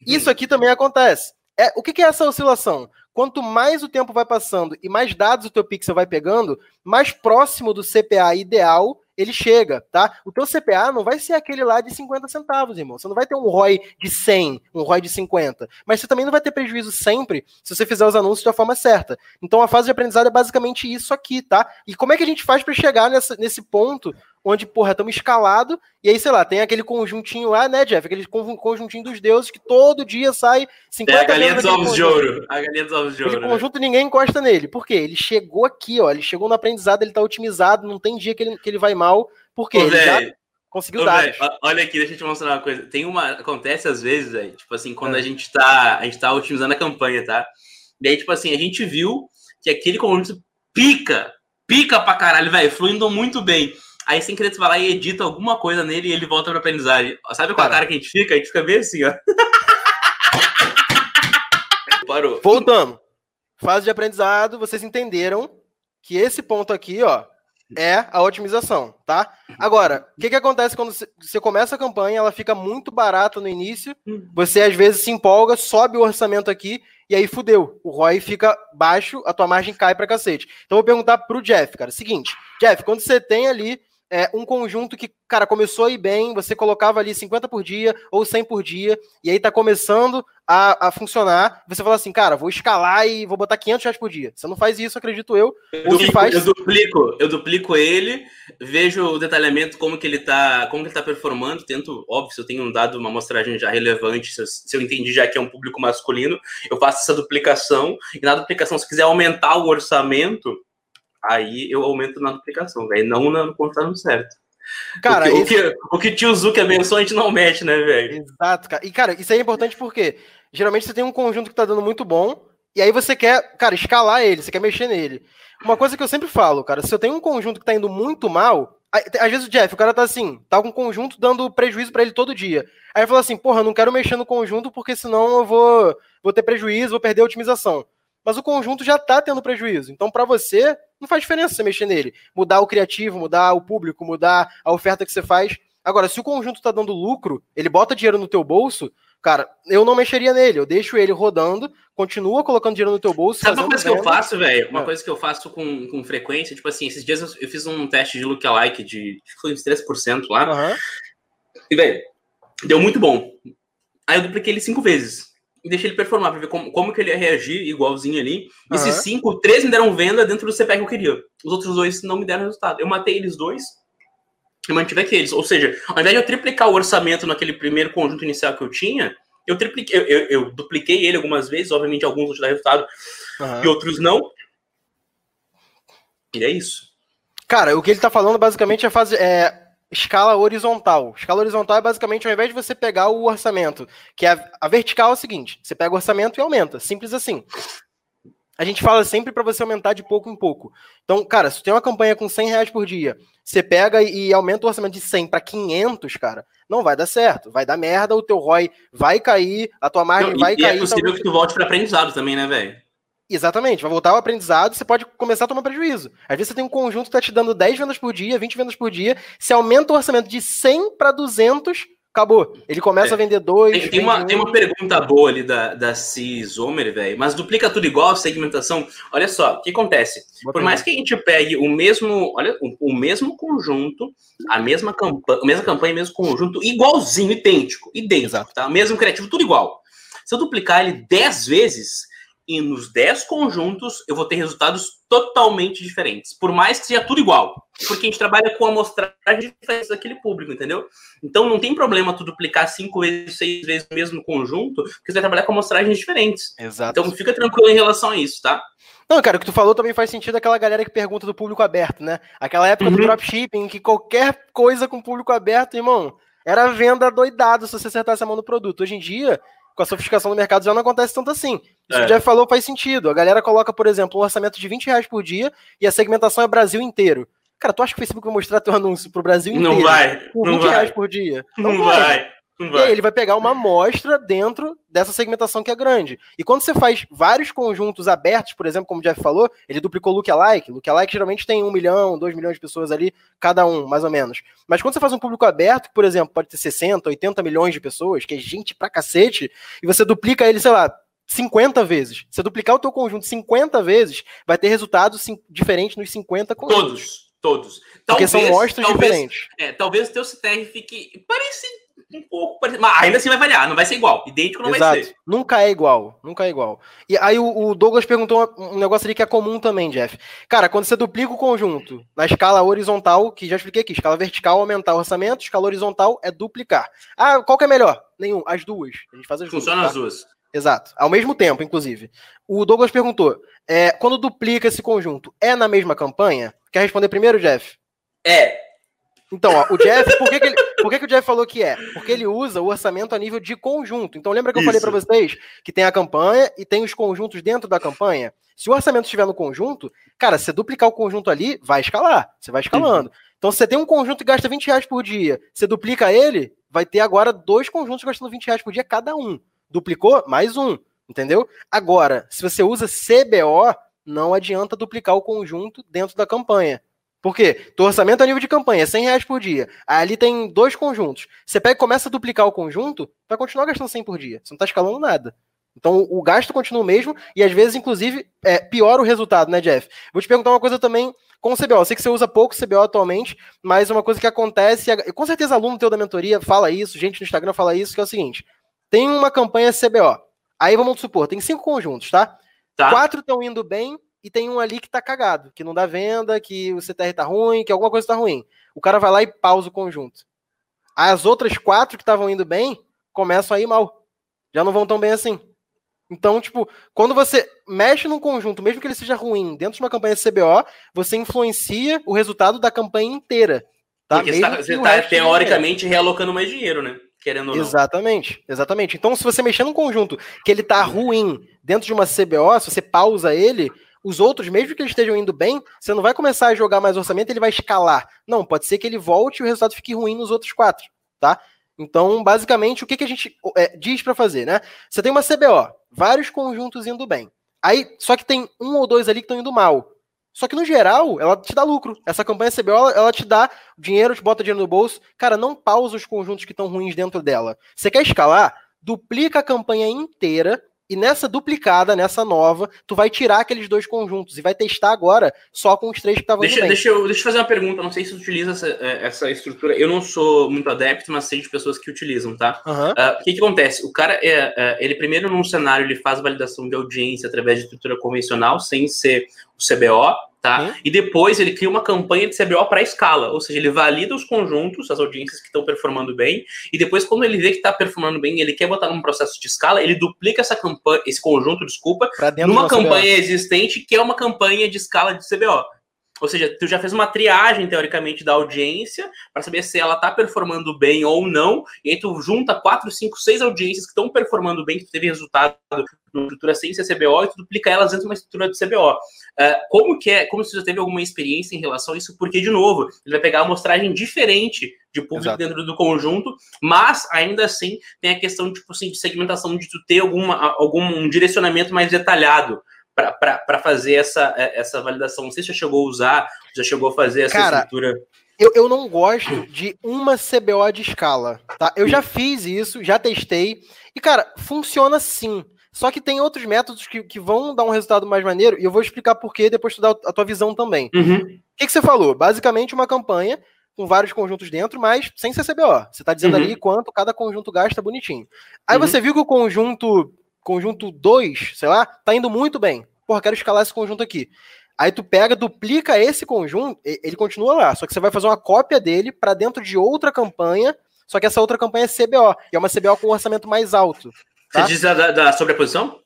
Isso aqui também acontece. É, o que, é essa oscilação? Quanto mais o tempo vai passando e mais dados o teu pixel vai pegando, mais próximo do CPA ideal ele chega, tá? O teu CPA não vai ser aquele lá de 50 centavos, irmão. Você não vai ter um ROI de 100, um ROI de 50. Mas você também não vai ter prejuízo sempre se você fizer os anúncios da forma certa. Então a fase de aprendizado é basicamente isso aqui, tá? E como é que a gente faz para chegar nessa, nesse ponto onde, porra, estamos escalado, e aí, sei lá, tem aquele conjuntinho lá, né, Jeff? Aquele conjuntinho dos deuses que todo dia sai 50 É a galinha dos ovos de ouro. A galinha dos ovos de ouro. Aquele né? conjunto ninguém encosta nele. Por quê? Ele chegou aqui, ó, ele chegou no aprendizado, ele tá otimizado, não tem dia que ele, que ele vai mal, porque ele já conseguiu Ô, dados. Véio, olha aqui, deixa eu te mostrar uma coisa. Tem uma. Acontece às vezes, velho, tipo assim, quando é. a gente tá. A gente tá otimizando a campanha, tá? E aí, tipo assim, a gente viu que aquele conjunto pica, pica pra caralho, velho, fluindo muito bem. Aí sem querer tu vai lá e edita alguma coisa nele e ele volta pra aprendizagem. Sabe qual a cara que a gente fica? A gente fica bem assim, ó. Parou. Voltando. Fase de aprendizado, vocês entenderam que esse ponto aqui, ó, é a otimização, tá? Agora, o que, que acontece quando você começa a campanha, ela fica muito barata no início, você às vezes se empolga, sobe o orçamento aqui, e aí fudeu. O ROI fica baixo, a tua margem cai pra cacete. Então eu vou perguntar pro Jeff, cara, seguinte, Jeff, quando você tem ali é, um conjunto que, cara, começou a ir bem, você colocava ali 50 por dia ou 100 por dia, e aí tá começando a, a funcionar, você fala assim, cara, vou escalar e vou botar 500 reais por dia. Você não faz isso, acredito eu. Eu duplico, faz... eu duplico, eu duplico ele, vejo o detalhamento, como que ele tá, como que ele tá performando, tento, óbvio, se eu tenho dado uma amostragem já relevante, se eu, se eu entendi já que é um público masculino, eu faço essa duplicação, e na duplicação, se quiser aumentar o orçamento, aí eu aumento na duplicação, velho, não na, quando tá no certo. Cara, o que, esse... o que, o que tio Zuka abençoa, a gente não mexe, né, velho? Exato, cara. E, cara, isso aí é importante porque geralmente você tem um conjunto que tá dando muito bom, e aí você quer, cara, escalar ele, você quer mexer nele. Uma coisa que eu sempre falo, cara, se eu tenho um conjunto que tá indo muito mal, às vezes o Jeff, o cara tá assim, tá com um conjunto dando prejuízo para ele todo dia. Aí ele fala assim, porra, não quero mexer no conjunto porque senão eu vou, vou ter prejuízo, vou perder a otimização mas o conjunto já está tendo prejuízo. Então, para você, não faz diferença você mexer nele. Mudar o criativo, mudar o público, mudar a oferta que você faz. Agora, se o conjunto está dando lucro, ele bota dinheiro no teu bolso, cara, eu não mexeria nele. Eu deixo ele rodando, continua colocando dinheiro no teu bolso. Sabe uma coisa que eu faço, velho? Uma é. coisa que eu faço com, com frequência, tipo assim, esses dias eu, eu fiz um teste de lookalike de, foi uns 3% lá. Uhum. E, velho, deu muito bom. Aí eu dupliquei ele cinco vezes e deixei ele performar para ver como, como que ele ia reagir igualzinho ali. Uhum. Esses cinco, três me deram venda dentro do CPR que eu queria. Os outros dois não me deram resultado. Eu matei eles dois e mantive aqueles. Ou seja, ao invés de eu triplicar o orçamento naquele primeiro conjunto inicial que eu tinha, eu, tripliquei, eu, eu, eu dupliquei ele algumas vezes, obviamente alguns vão te dar resultado uhum. e outros não. E é isso. Cara, o que ele tá falando basicamente é fazer. É escala horizontal. Escala horizontal é basicamente ao invés de você pegar o orçamento, que é a, a vertical é o seguinte: você pega o orçamento e aumenta. Simples assim. A gente fala sempre para você aumentar de pouco em pouco. Então, cara, se tem uma campanha com 100 reais por dia, você pega e aumenta o orçamento de 100 para 500, cara, não vai dar certo. Vai dar merda, o teu ROI vai cair, a tua margem não, vai e, cair. E é possível então... que tu volte para aprendizado também, né, velho? Exatamente, vai voltar ao aprendizado, você pode começar a tomar prejuízo. Às vezes você tem um conjunto que está te dando 10 vendas por dia, 20 vendas por dia, se aumenta o orçamento de 100 para 200, acabou. Ele começa é. a vender dois. Tem, tem uma, um. tem uma pergunta boa ali da, da Cis Homer, velho, mas duplica tudo igual, segmentação. Olha só, o que acontece? Boa por mais que a gente pegue o mesmo, olha, o, o mesmo conjunto, a mesma campanha, a mesma campanha, o mesmo conjunto, igualzinho, idêntico, idêntico, Exato. tá? Mesmo criativo, tudo igual. Se eu duplicar ele 10 vezes, e nos 10 conjuntos eu vou ter resultados totalmente diferentes, por mais que seja tudo igual, porque a gente trabalha com amostragem diferente daquele público, entendeu? Então não tem problema tu duplicar cinco vezes, seis vezes o mesmo conjunto, porque você vai trabalhar com amostragens diferentes. Exato. Então fica tranquilo em relação a isso, tá? Não, cara, o que tu falou também faz sentido aquela galera que pergunta do público aberto, né? Aquela época uhum. do dropshipping, que qualquer coisa com público aberto, irmão, era venda doidado se você acertasse a mão no produto. Hoje em dia, com a sofisticação do mercado já não acontece tanto assim. Isso é. que o Jeff falou faz sentido. A galera coloca, por exemplo, um orçamento de 20 reais por dia e a segmentação é Brasil inteiro. Cara, tu acha que o Facebook vai mostrar teu anúncio pro Brasil inteiro? Não vai. Com 20 não reais por dia? Não, não vai. vai. E aí ele vai pegar uma amostra dentro dessa segmentação que é grande. E quando você faz vários conjuntos abertos, por exemplo, como o Jeff falou, ele duplicou lookalike. Lookalike geralmente tem um milhão, dois milhões de pessoas ali, cada um, mais ou menos. Mas quando você faz um público aberto, por exemplo, pode ter 60, 80 milhões de pessoas, que é gente pra cacete, e você duplica ele, sei lá, 50 vezes. Se duplicar o teu conjunto 50 vezes, vai ter resultados diferentes nos 50 conjuntos. Todos, todos. Porque talvez, são mostras talvez, diferentes. É, talvez o teu CTR fique parecido um pouco parecido. Mas ainda assim vai variar, não vai ser igual. Idêntico não Exato. vai ser. Nunca é igual, nunca é igual. E aí o, o Douglas perguntou um negócio ali que é comum também, Jeff. Cara, quando você duplica o conjunto na escala horizontal, que já expliquei aqui, escala vertical aumentar o orçamento, escala horizontal é duplicar. Ah, qual que é melhor? Nenhum, as duas. A gente faz as Funciona duas, tá? as duas. Exato, ao mesmo tempo, inclusive. O Douglas perguntou: é, quando duplica esse conjunto, é na mesma campanha? Quer responder primeiro, Jeff? É, então, ó, o Jeff, por que, que, ele, por que, que o Jeff falou que é? Porque ele usa o orçamento a nível de conjunto. Então, lembra que eu Isso. falei para vocês que tem a campanha e tem os conjuntos dentro da campanha? Se o orçamento estiver no conjunto, cara, se duplicar o conjunto ali, vai escalar. Você vai escalando. Uhum. Então, se você tem um conjunto que gasta 20 reais por dia, você duplica ele, vai ter agora dois conjuntos gastando 20 reais por dia cada um. Duplicou? Mais um. Entendeu? Agora, se você usa CBO, não adianta duplicar o conjunto dentro da campanha. Por quê? Teu orçamento a nível de campanha é 100 reais por dia. Ali tem dois conjuntos. Você pega e começa a duplicar o conjunto, vai continuar gastando 100 por dia. Você não está escalando nada. Então o gasto continua o mesmo e às vezes, inclusive, é, piora o resultado, né, Jeff? Vou te perguntar uma coisa também com CBO. Eu sei que você usa pouco CBO atualmente, mas uma coisa que acontece, com certeza aluno teu da mentoria fala isso, gente no Instagram fala isso, que é o seguinte: tem uma campanha CBO. Aí vamos supor, tem cinco conjuntos, tá? tá. Quatro estão indo bem e tem um ali que tá cagado, que não dá venda, que o CTR tá ruim, que alguma coisa tá ruim. O cara vai lá e pausa o conjunto. As outras quatro que estavam indo bem começam a ir mal. Já não vão tão bem assim. Então, tipo, quando você mexe num conjunto, mesmo que ele seja ruim, dentro de uma campanha CBO, você influencia o resultado da campanha inteira. Tá? Porque mesmo você está tá, teoricamente realocando mais dinheiro, né? Querendo ou não. Exatamente, exatamente. Então, se você mexer num conjunto que ele tá ruim dentro de uma CBO, se você pausa ele, os outros, mesmo que eles estejam indo bem, você não vai começar a jogar mais orçamento, ele vai escalar. Não, pode ser que ele volte e o resultado fique ruim nos outros quatro, tá? Então, basicamente, o que, que a gente é, diz para fazer, né? Você tem uma CBO, vários conjuntos indo bem. Aí, só que tem um ou dois ali que estão indo mal. Só que no geral, ela te dá lucro. Essa campanha CBO, ela, ela te dá dinheiro, te bota dinheiro no bolso. Cara, não pausa os conjuntos que estão ruins dentro dela. Você quer escalar? Duplica a campanha inteira e nessa duplicada, nessa nova, tu vai tirar aqueles dois conjuntos e vai testar agora só com os três que estavam deixa. Deixa eu, deixa eu fazer uma pergunta, não sei se tu utiliza essa, é, essa estrutura. Eu não sou muito adepto, mas sei de pessoas que utilizam, tá? Uhum. Uh, o que, que acontece? O cara, é, é, ele primeiro num cenário, ele faz validação de audiência através de estrutura convencional, sem ser o CBO, tá? Hum. E depois ele cria uma campanha de CBO para escala, ou seja, ele valida os conjuntos, as audiências que estão performando bem, e depois quando ele vê que está performando bem, ele quer botar num processo de escala, ele duplica essa campanha, esse conjunto, desculpa, numa campanha CBO. existente que é uma campanha de escala de CBO. Ou seja, tu já fez uma triagem, teoricamente, da audiência para saber se ela está performando bem ou não, e aí tu junta quatro, cinco, seis audiências que estão performando bem, que teve resultado numa estrutura sem ser CBO, e tu duplica elas dentro de uma estrutura de CBO. Uh, como que é, como você já teve alguma experiência em relação a isso? Porque, de novo, ele vai pegar uma amostragem diferente de público Exato. dentro do conjunto, mas ainda assim tem a questão tipo assim, de segmentação, de tu ter alguma, algum um direcionamento mais detalhado para fazer essa, é, essa validação. Não sei se já chegou a usar, já chegou a fazer essa Cara, estrutura. Eu, eu não gosto de uma CBO de escala, tá? Eu já fiz isso, já testei, e, cara, funciona sim. Só que tem outros métodos que, que vão dar um resultado mais maneiro, e eu vou explicar por quê, depois tu dá a tua visão também. Uhum. O que, que você falou? Basicamente uma campanha com vários conjuntos dentro, mas sem CBO. Você está dizendo uhum. ali quanto cada conjunto gasta bonitinho. Aí uhum. você viu que o conjunto conjunto 2, sei lá, tá indo muito bem. Porra, quero escalar esse conjunto aqui. Aí tu pega, duplica esse conjunto, ele continua lá, só que você vai fazer uma cópia dele para dentro de outra campanha, só que essa outra campanha é CBO, que é uma CBO com um orçamento mais alto. Tá? Você diz da, da sobreposição?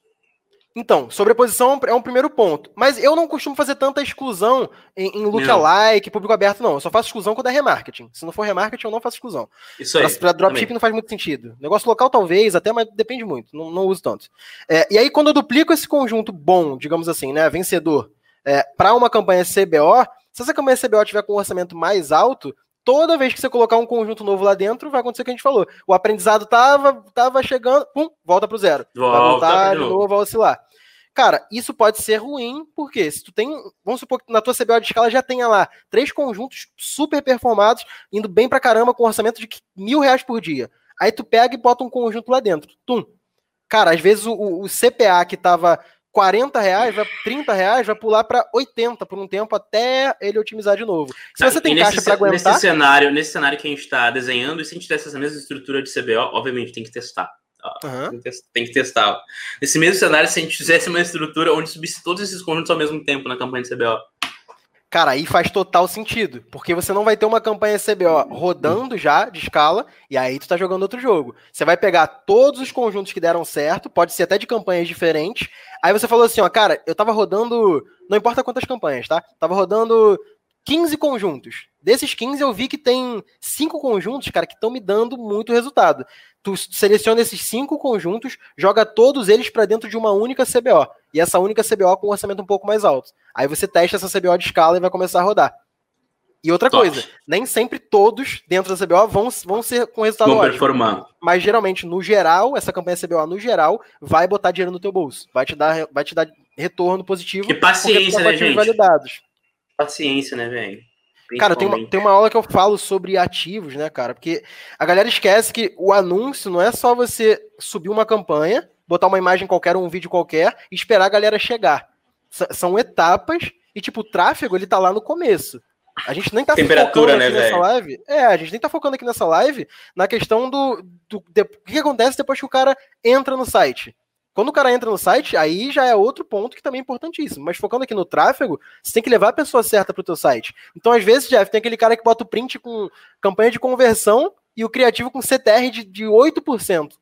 Então, sobreposição é um primeiro ponto. Mas eu não costumo fazer tanta exclusão em, em lookalike, público aberto, não. Eu só faço exclusão quando é remarketing. Se não for remarketing, eu não faço exclusão. Isso aí. Pra, pra dropshipping não faz muito sentido. Negócio local, talvez, até, mas depende muito. Não, não uso tanto. É, e aí, quando eu duplico esse conjunto bom, digamos assim, né, vencedor, é, para uma campanha CBO, se essa campanha CBO tiver com um orçamento mais alto, toda vez que você colocar um conjunto novo lá dentro, vai acontecer o que a gente falou. O aprendizado tava, tava chegando, pum, volta pro zero. Volta vai voltar de novo, vai oscilar. Cara, isso pode ser ruim, porque se tu tem, vamos supor que na tua CBO de escala já tenha lá três conjuntos super performados, indo bem pra caramba com um orçamento de mil reais por dia. Aí tu pega e bota um conjunto lá dentro. Tum. Cara, às vezes o, o CPA que tava 40 reais, vai 30 reais, vai pular para 80 por um tempo até ele otimizar de novo. Se você tem caixa para aguentar. Nesse cenário, nesse cenário que a gente está desenhando, e se a gente tivesse essa mesma estrutura de CBO, obviamente tem que testar. Uhum. Tem que testar. Nesse mesmo cenário, se a gente fizesse uma estrutura onde subisse todos esses conjuntos ao mesmo tempo na campanha de CBO. Cara, aí faz total sentido, porque você não vai ter uma campanha CBO rodando já de escala, e aí tu tá jogando outro jogo. Você vai pegar todos os conjuntos que deram certo, pode ser até de campanhas diferentes. Aí você falou assim, ó, cara, eu tava rodando, não importa quantas campanhas, tá? Tava rodando 15 conjuntos. Desses 15 eu vi que tem cinco conjuntos, cara, que estão me dando muito resultado tu seleciona esses cinco conjuntos, joga todos eles para dentro de uma única CBO. E essa única CBO com um orçamento um pouco mais alto. Aí você testa essa CBO de escala e vai começar a rodar. E outra Top. coisa, nem sempre todos dentro da CBO vão, vão ser com resultado vão ótimo. Performar. Mas geralmente, no geral, essa campanha CBO no geral vai botar dinheiro no teu bolso. Vai te dar, vai te dar retorno positivo. E paciência, né, gente? Validados. Paciência, né, velho? Cara, tem uma, tem uma aula que eu falo sobre ativos, né, cara? Porque a galera esquece que o anúncio não é só você subir uma campanha, botar uma imagem qualquer, um vídeo qualquer e esperar a galera chegar. S são etapas e tipo, o tráfego, ele tá lá no começo. A gente nem tá Temperatura, focando né, aqui nessa velho? live. É, a gente nem tá focando aqui nessa live na questão do. do de- o que, que acontece depois que o cara entra no site. Quando o cara entra no site, aí já é outro ponto que também é importantíssimo. Mas focando aqui no tráfego, você tem que levar a pessoa certa pro teu site. Então, às vezes, Jeff, tem aquele cara que bota o print com campanha de conversão e o criativo com CTR de, de 8%.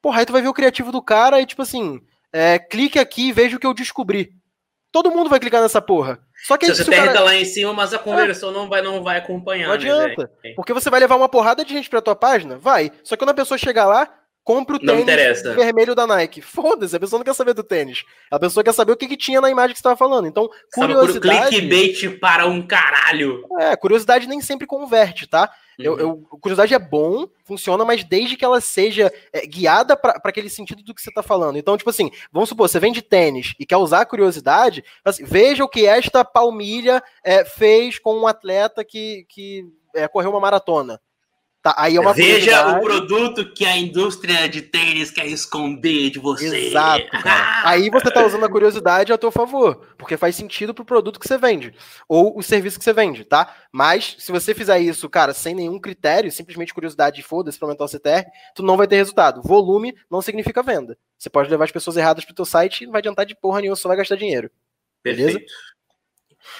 Porra, aí tu vai ver o criativo do cara e, tipo assim, é, clique aqui e veja o que eu descobri. Todo mundo vai clicar nessa porra. Só que aí, Você se o tem cara- tá lá em cima, mas a conversão não, vai, não vai acompanhar. Não né, adianta. Porque você vai levar uma porrada de gente pra tua página? Vai. Só que quando a pessoa chegar lá, compra o Não tênis interessa. vermelho da Nike. Foda-se, a pessoa não quer saber do tênis. A pessoa quer saber o que, que tinha na imagem que você tava falando. Então, curiosidade. clickbait para um caralho. É, curiosidade nem sempre converte, tá? Eu, Uhum. eu- curiosidade é bom, funciona, mas desde que ela seja é, guiada para aquele sentido do que você tá falando. Então, tipo assim, vamos supor, você vende tênis e quer usar a curiosidade, assim, veja o que esta palmilha é, fez com um atleta que, que é, correu uma maratona. Tá, aí é uma Veja o produto que a indústria de tênis quer esconder de você. Exato, cara. Aí você tá usando a curiosidade a teu favor, porque faz sentido pro produto que você vende, ou o serviço que você vende, tá? Mas se você fizer isso, cara, sem nenhum critério, simplesmente curiosidade e foda-se pra aumentar o CTR, tu não vai ter resultado. Volume não significa venda. Você pode levar as pessoas erradas pro teu site e não vai adiantar de porra nenhuma, só vai gastar dinheiro. beleza? Perfeito.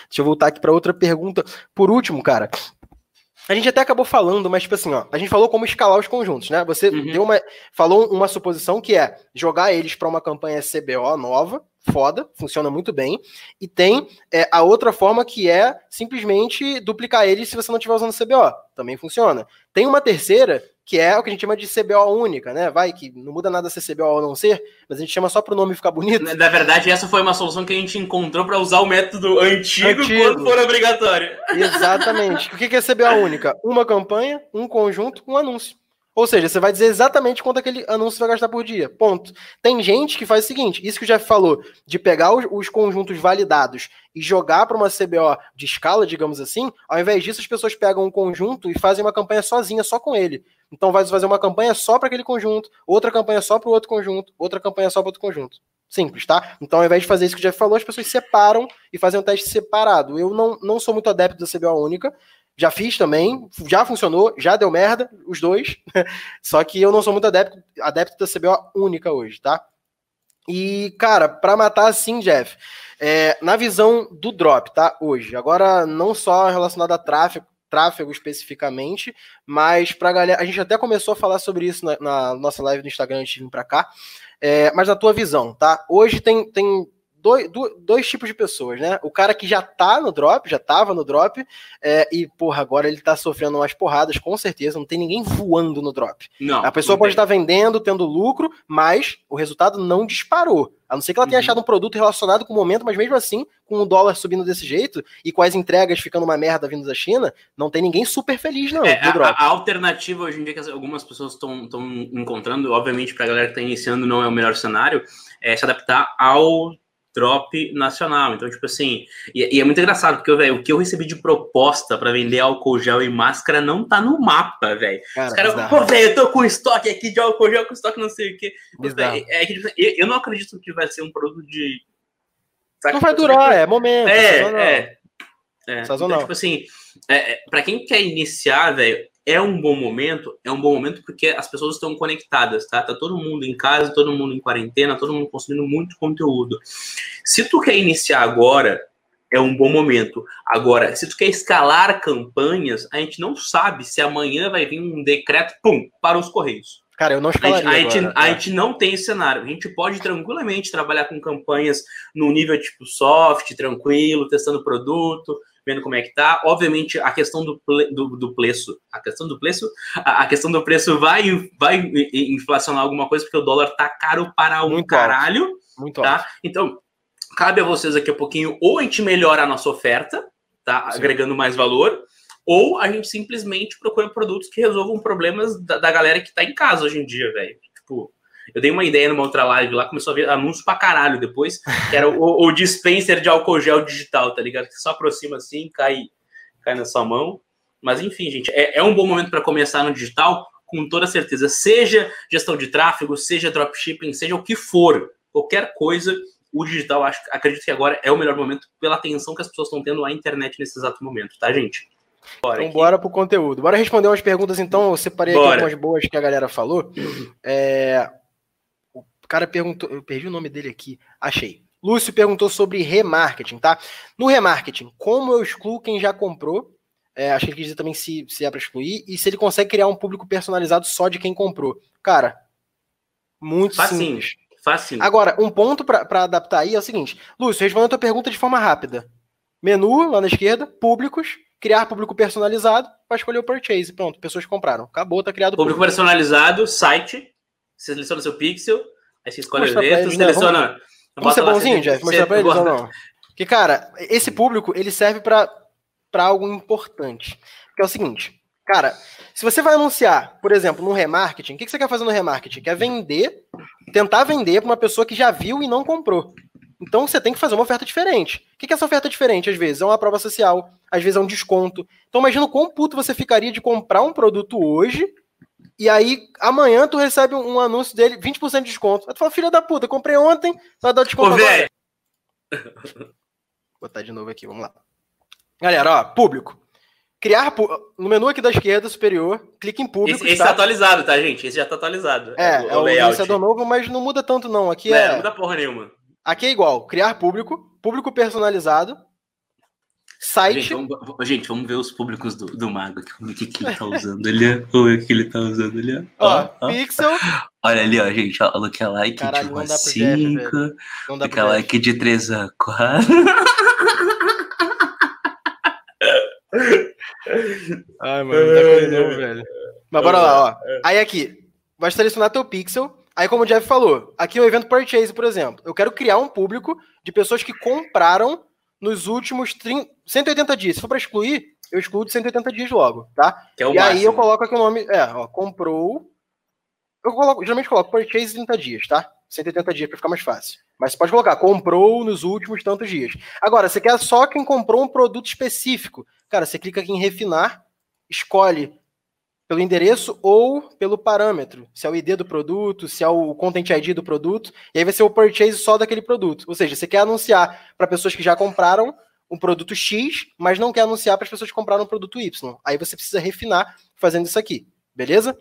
Deixa eu voltar aqui para outra pergunta. Por último, cara. A gente até acabou falando, mas tipo assim, ó, a gente falou como escalar os conjuntos, né? Você Uhum. deu uma, falou uma suposição que é jogar eles para uma campanha CBO nova, foda, funciona muito bem, e tem é, a outra forma que é simplesmente duplicar eles se você não estiver usando CBO, também funciona. Tem uma terceira que é o que a gente chama de CBO única, né? Vai que não muda nada ser CBO ou não ser, mas a gente chama só pro nome ficar bonito. Na verdade, essa foi uma solução que a gente encontrou para usar o método antigo, Antigo. quando for obrigatório. Exatamente. O que é CBA única? Uma campanha, um conjunto, um anúncio. Ou seja, você vai dizer exatamente quanto aquele anúncio vai gastar por dia. Ponto. Tem gente que faz o seguinte: isso que o Jeff falou, de pegar os, os conjuntos validados e jogar para uma CBO de escala, digamos assim, ao invés disso, as pessoas pegam um conjunto e fazem uma campanha sozinha, só com ele. Então vai fazer uma campanha só para aquele conjunto, outra campanha só para o outro conjunto, outra campanha só para outro conjunto. Simples, tá? Então, ao invés de fazer isso que o Jeff falou, as pessoas separam e fazem um teste separado. Eu não, não sou muito adepto da CBO única. Já fiz também, já funcionou, já deu merda, os dois. Só que eu não sou muito adepto, adepto da CBO única hoje, tá? E, cara, para matar assim, Jeff, é, na visão do drop, tá? Hoje. Agora, não só relacionado a tráfego, tráfego especificamente, mas pra galera. A gente até começou a falar sobre isso na, na nossa live do Instagram antes de vir pra cá. É, mas na tua visão, tá? Hoje tem, tem dois, do- dois tipos de pessoas, né? O cara que já tá no drop, já tava no drop, é, e, porra, agora ele tá sofrendo umas porradas, com certeza, não tem ninguém voando no drop. Não. A pessoa não pode estar vendendo, tendo lucro, mas o resultado não disparou. A não ser que ela tenha Uhum. achado um produto relacionado com o momento, mas mesmo assim, com o dólar subindo desse jeito e com as entregas ficando uma merda vindo da China, não tem ninguém super feliz, não, É, a, a alternativa hoje em dia que as- algumas pessoas estão encontrando, obviamente, para a galera que está iniciando não é o melhor cenário, é se adaptar ao drop nacional. Então, tipo assim, e, e é muito engraçado, porque velho, o que eu recebi de proposta para vender álcool gel e máscara não tá no mapa, velho. Cara, Os caras, pô, velho, eu tô com estoque aqui de álcool gel, com estoque não sei o quê. Bizarro. É, é que, tipo, eu, eu não acredito que vai ser um produto de. Saca? Não vai durar, é momento. sazonal. É, é. é. Sazonal. Então, tipo assim, é, é, para quem quer iniciar, velho, é um bom momento, é um bom momento porque as pessoas estão conectadas, tá? Tá todo mundo em casa, todo mundo em quarentena, todo mundo consumindo muito conteúdo. Se tu quer iniciar agora, é um bom momento. Agora, se tu quer escalar campanhas, a gente não sabe se amanhã vai vir um decreto, pum, para os correios. Cara, eu não A gente, escalaria a, gente, agora, a gente não tem esse cenário. A gente pode tranquilamente trabalhar com campanhas no nível tipo soft, tranquilo, testando produto, vendo como é que tá. Obviamente, a questão do, do, do preço, a questão do preço, a, a questão do preço vai, vai inflacionar alguma coisa, porque o dólar tá caro para um Muito alto. caralho, Muito tá? alto. Então, cabe a vocês aqui a pouquinho, ou a gente melhora a nossa oferta, tá? Sim. Agregando mais valor, ou a gente simplesmente procura produtos que resolvam problemas da, da galera que tá em casa hoje em dia, velho. Tipo, eu dei uma ideia numa outra live lá, começou a ver anúncio pra caralho depois, que era o, o dispenser de álcool gel digital, tá ligado? Que só aproxima assim, cai, cai na sua mão. Mas enfim, gente, é, é um bom momento para começar no digital, com toda certeza. Seja gestão de tráfego, seja dropshipping, seja o que for, qualquer coisa o digital, acho, acredito que agora é o melhor momento pela atenção que as pessoas estão tendo à internet nesse exato momento, tá, gente? Bora então, aqui. bora pro conteúdo. Bora responder umas perguntas, então. Eu separei bora. aqui algumas boas que a galera falou. É... O cara perguntou. Eu perdi o nome dele aqui. Achei. Lúcio perguntou sobre remarketing, tá? No remarketing, como eu excluo quem já comprou? É, acho que ele quis dizer também se, se é para excluir. E se ele consegue criar um público personalizado só de quem comprou. Cara, muito Facinho. simples. Facinho. Agora, um ponto para adaptar aí é o seguinte. Lúcio, respondendo a tua pergunta de forma rápida. Menu, lá na esquerda, públicos, criar público personalizado, para escolher o purchase. Pronto, pessoas compraram. Acabou, tá criado público. Público personalizado, site, você seleciona seu pixel, aí você escolhe Mostra o né? seleciona... Vamos, vamos ser bonzinho, Jeff? Mostrar pra eles ou não? Porque, cara, esse público, ele serve para algo importante. Que é o seguinte, cara, se você vai anunciar, por exemplo, no remarketing, o que você quer fazer no remarketing? Quer vender, tentar vender para uma pessoa que já viu e não comprou. Então você tem que fazer uma oferta diferente. O que é essa oferta diferente? Às vezes é uma prova social, às vezes é um desconto. Então imagina o quão puto você ficaria de comprar um produto hoje e aí amanhã tu recebe um anúncio dele, 20% de desconto. Aí tu fala, filha da puta, comprei ontem, vai dar desconto Ô, agora. Vou botar de novo aqui, vamos lá. Galera, ó, público. Criar no menu aqui da esquerda superior, clique em público. Esse, esse tá? tá atualizado, tá, gente? Esse já tá atualizado. É, é o, é o novo, mas não muda tanto, não. Aqui é. Não muda porra nenhuma. Aqui é igual, criar público, público personalizado, site. Gente, vamos, gente, vamos ver os públicos do, do Mago aqui, como é que, que ele tá usando ali, é que ele tá usando ali. Ó, ó, pixel. Olha ali, ó, gente, ó, lookalike Caralho, de 1 a 5, lookalike de 3 a 4. Ai, mano, não tá não, velho. Mas bora lá, ó. Aí aqui, vai selecionar teu pixel, Aí, como o Jeff falou, aqui é o evento Purchase, por exemplo. Eu quero criar um público de pessoas que compraram nos últimos 30, 180 dias. Se for para excluir, eu excluo de 180 dias logo, tá? É e máximo. aí eu coloco aqui o nome. É, ó, comprou. Eu coloco, geralmente coloco Purchase 30 dias, tá? 180 dias para ficar mais fácil. Mas você pode colocar, comprou nos últimos tantos dias. Agora, você quer só quem comprou um produto específico. Cara, você clica aqui em refinar, escolhe pelo endereço ou pelo parâmetro, se é o ID do produto, se é o Content ID do produto, e aí vai ser o purchase só daquele produto. Ou seja, você quer anunciar para pessoas que já compraram um produto X, mas não quer anunciar para as pessoas que compraram um produto Y. Aí você precisa refinar fazendo isso aqui, beleza?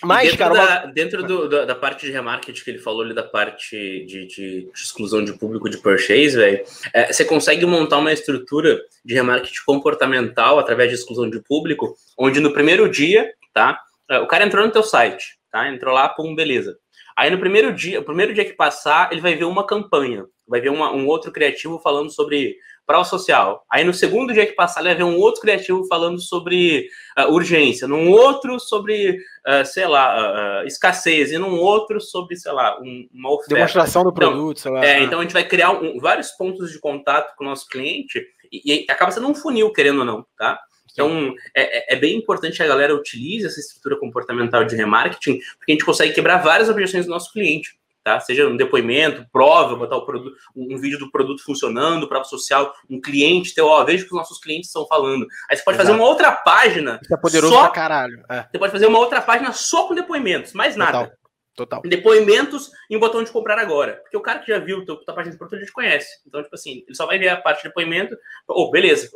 Mas, dentro cara, da, uma... dentro do, da, da, parte de remarketing que ele falou ali, da parte de, de, de exclusão de público de purchase, velho, é, você consegue montar uma estrutura de remarketing comportamental através de exclusão de público, onde no primeiro dia tá? É, o cara entrou no teu site, tá? Entrou lá, pum, beleza. Aí no primeiro dia, o primeiro dia que passar, ele vai ver uma campanha, vai ver uma, um outro criativo falando sobre prova social. Aí no segundo dia que passar, ele vai ver um outro criativo falando sobre uh, urgência, num outro sobre, uh, sei lá, uh, escassez, e num outro sobre, sei lá, um, uma oferta. Demonstração do então, produto, sei lá. É, então a gente vai criar um, vários pontos de contato com o nosso cliente e, e acaba sendo um funil, querendo ou não, tá? Então, é, é, bem importante que a galera utilize essa estrutura comportamental de remarketing, porque a gente consegue quebrar várias objeções do nosso cliente, tá? Seja um depoimento, prova, botar o produto, um vídeo do produto funcionando, prova social, um cliente teu, ó, veja o que os nossos clientes estão falando. Aí você pode Exato. fazer uma outra página. Isso é poderoso só, pra caralho. É. Você pode fazer uma outra página só com depoimentos, mais nada. Total. Total. Depoimentos em botão de comprar agora. Porque o cara que já viu tua, tua página de produto, a gente conhece. Então, tipo assim, ele só vai ver a parte de depoimento. Oh, beleza.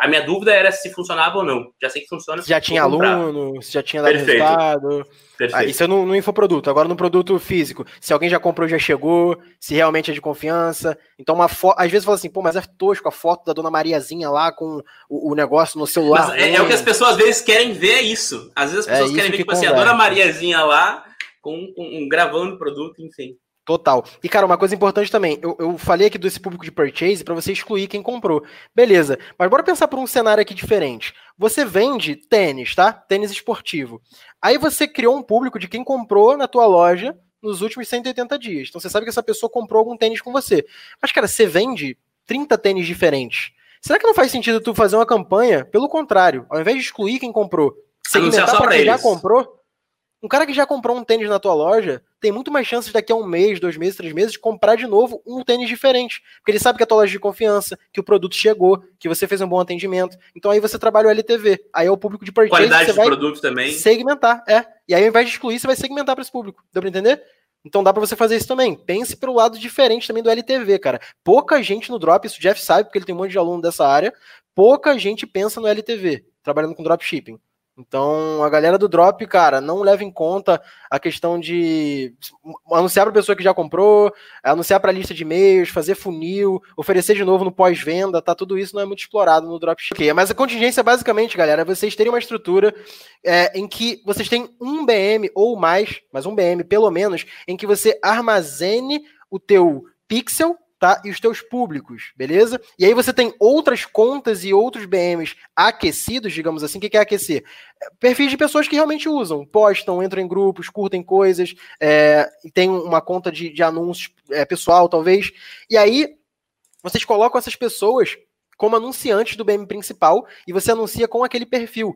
A minha dúvida era se funcionava ou não. Já sei que funciona. Se já tinha aluno, se já tinha dado Perfeito. resultado. Perfeito. Ah, isso é no, no infoproduto. Agora no produto físico. Se alguém já comprou, já chegou. Se realmente é de confiança. Então, uma foto. Às vezes fala assim, pô, mas é tosco a foto da dona Mariazinha lá com o, o negócio no celular. É, é, o que as pessoas às vezes querem ver, isso. Às vezes as é pessoas é querem ver, que tipo assim, a dona Mariazinha lá com, com gravando o produto, enfim. Total. E, cara, uma coisa importante também, eu, eu falei aqui desse público de purchase para você excluir quem comprou. Beleza, mas bora pensar por um cenário aqui diferente. Você vende tênis, tá? Tênis esportivo. Aí você criou um público de quem comprou na tua loja nos últimos 180 dias. Então você sabe que essa pessoa comprou algum tênis com você. Mas, cara, você vende 30 tênis diferentes. Será que não faz sentido tu fazer uma campanha? Pelo contrário, ao invés de excluir quem comprou, segmentar para quem já comprou, um cara que já comprou um tênis na tua loja tem muito mais chances daqui a um mês, dois meses, três meses de comprar de novo um tênis diferente. Porque ele sabe que é a tua loja de confiança, que o produto chegou, que você fez um bom atendimento. Então aí você trabalha o LTV. Aí é o público de purchase. Qualidade você vai produto também. Segmentar, é. E aí ao invés de excluir, você vai segmentar para esse público. Deu para entender? Então dá para você fazer isso também. Pense pelo lado diferente também do LTV, cara. Pouca gente no drop, isso o Jeff sabe, porque ele tem um monte de aluno dessa área, pouca gente pensa no LTV, trabalhando com dropshipping. Então, a galera do drop, cara, não leva em conta a questão de anunciar para pessoa que já comprou, anunciar para lista de e-mails, fazer funil, oferecer de novo no pós-venda, tá? Tudo isso não é muito explorado no dropshipping. Mas a contingência, basicamente, galera, é vocês terem uma estrutura é, em que vocês têm um BM ou mais, mas um BM pelo menos, em que você armazene o teu pixel tá? E os teus públicos, beleza? E aí você tem outras contas e outros BMs aquecidos, digamos assim. O que é aquecer? Perfis de pessoas que realmente usam, postam, entram em grupos, curtem coisas, é, tem uma conta de, de anúncios é, pessoal, talvez. E aí vocês colocam essas pessoas como anunciantes do BM principal e você anuncia com aquele perfil.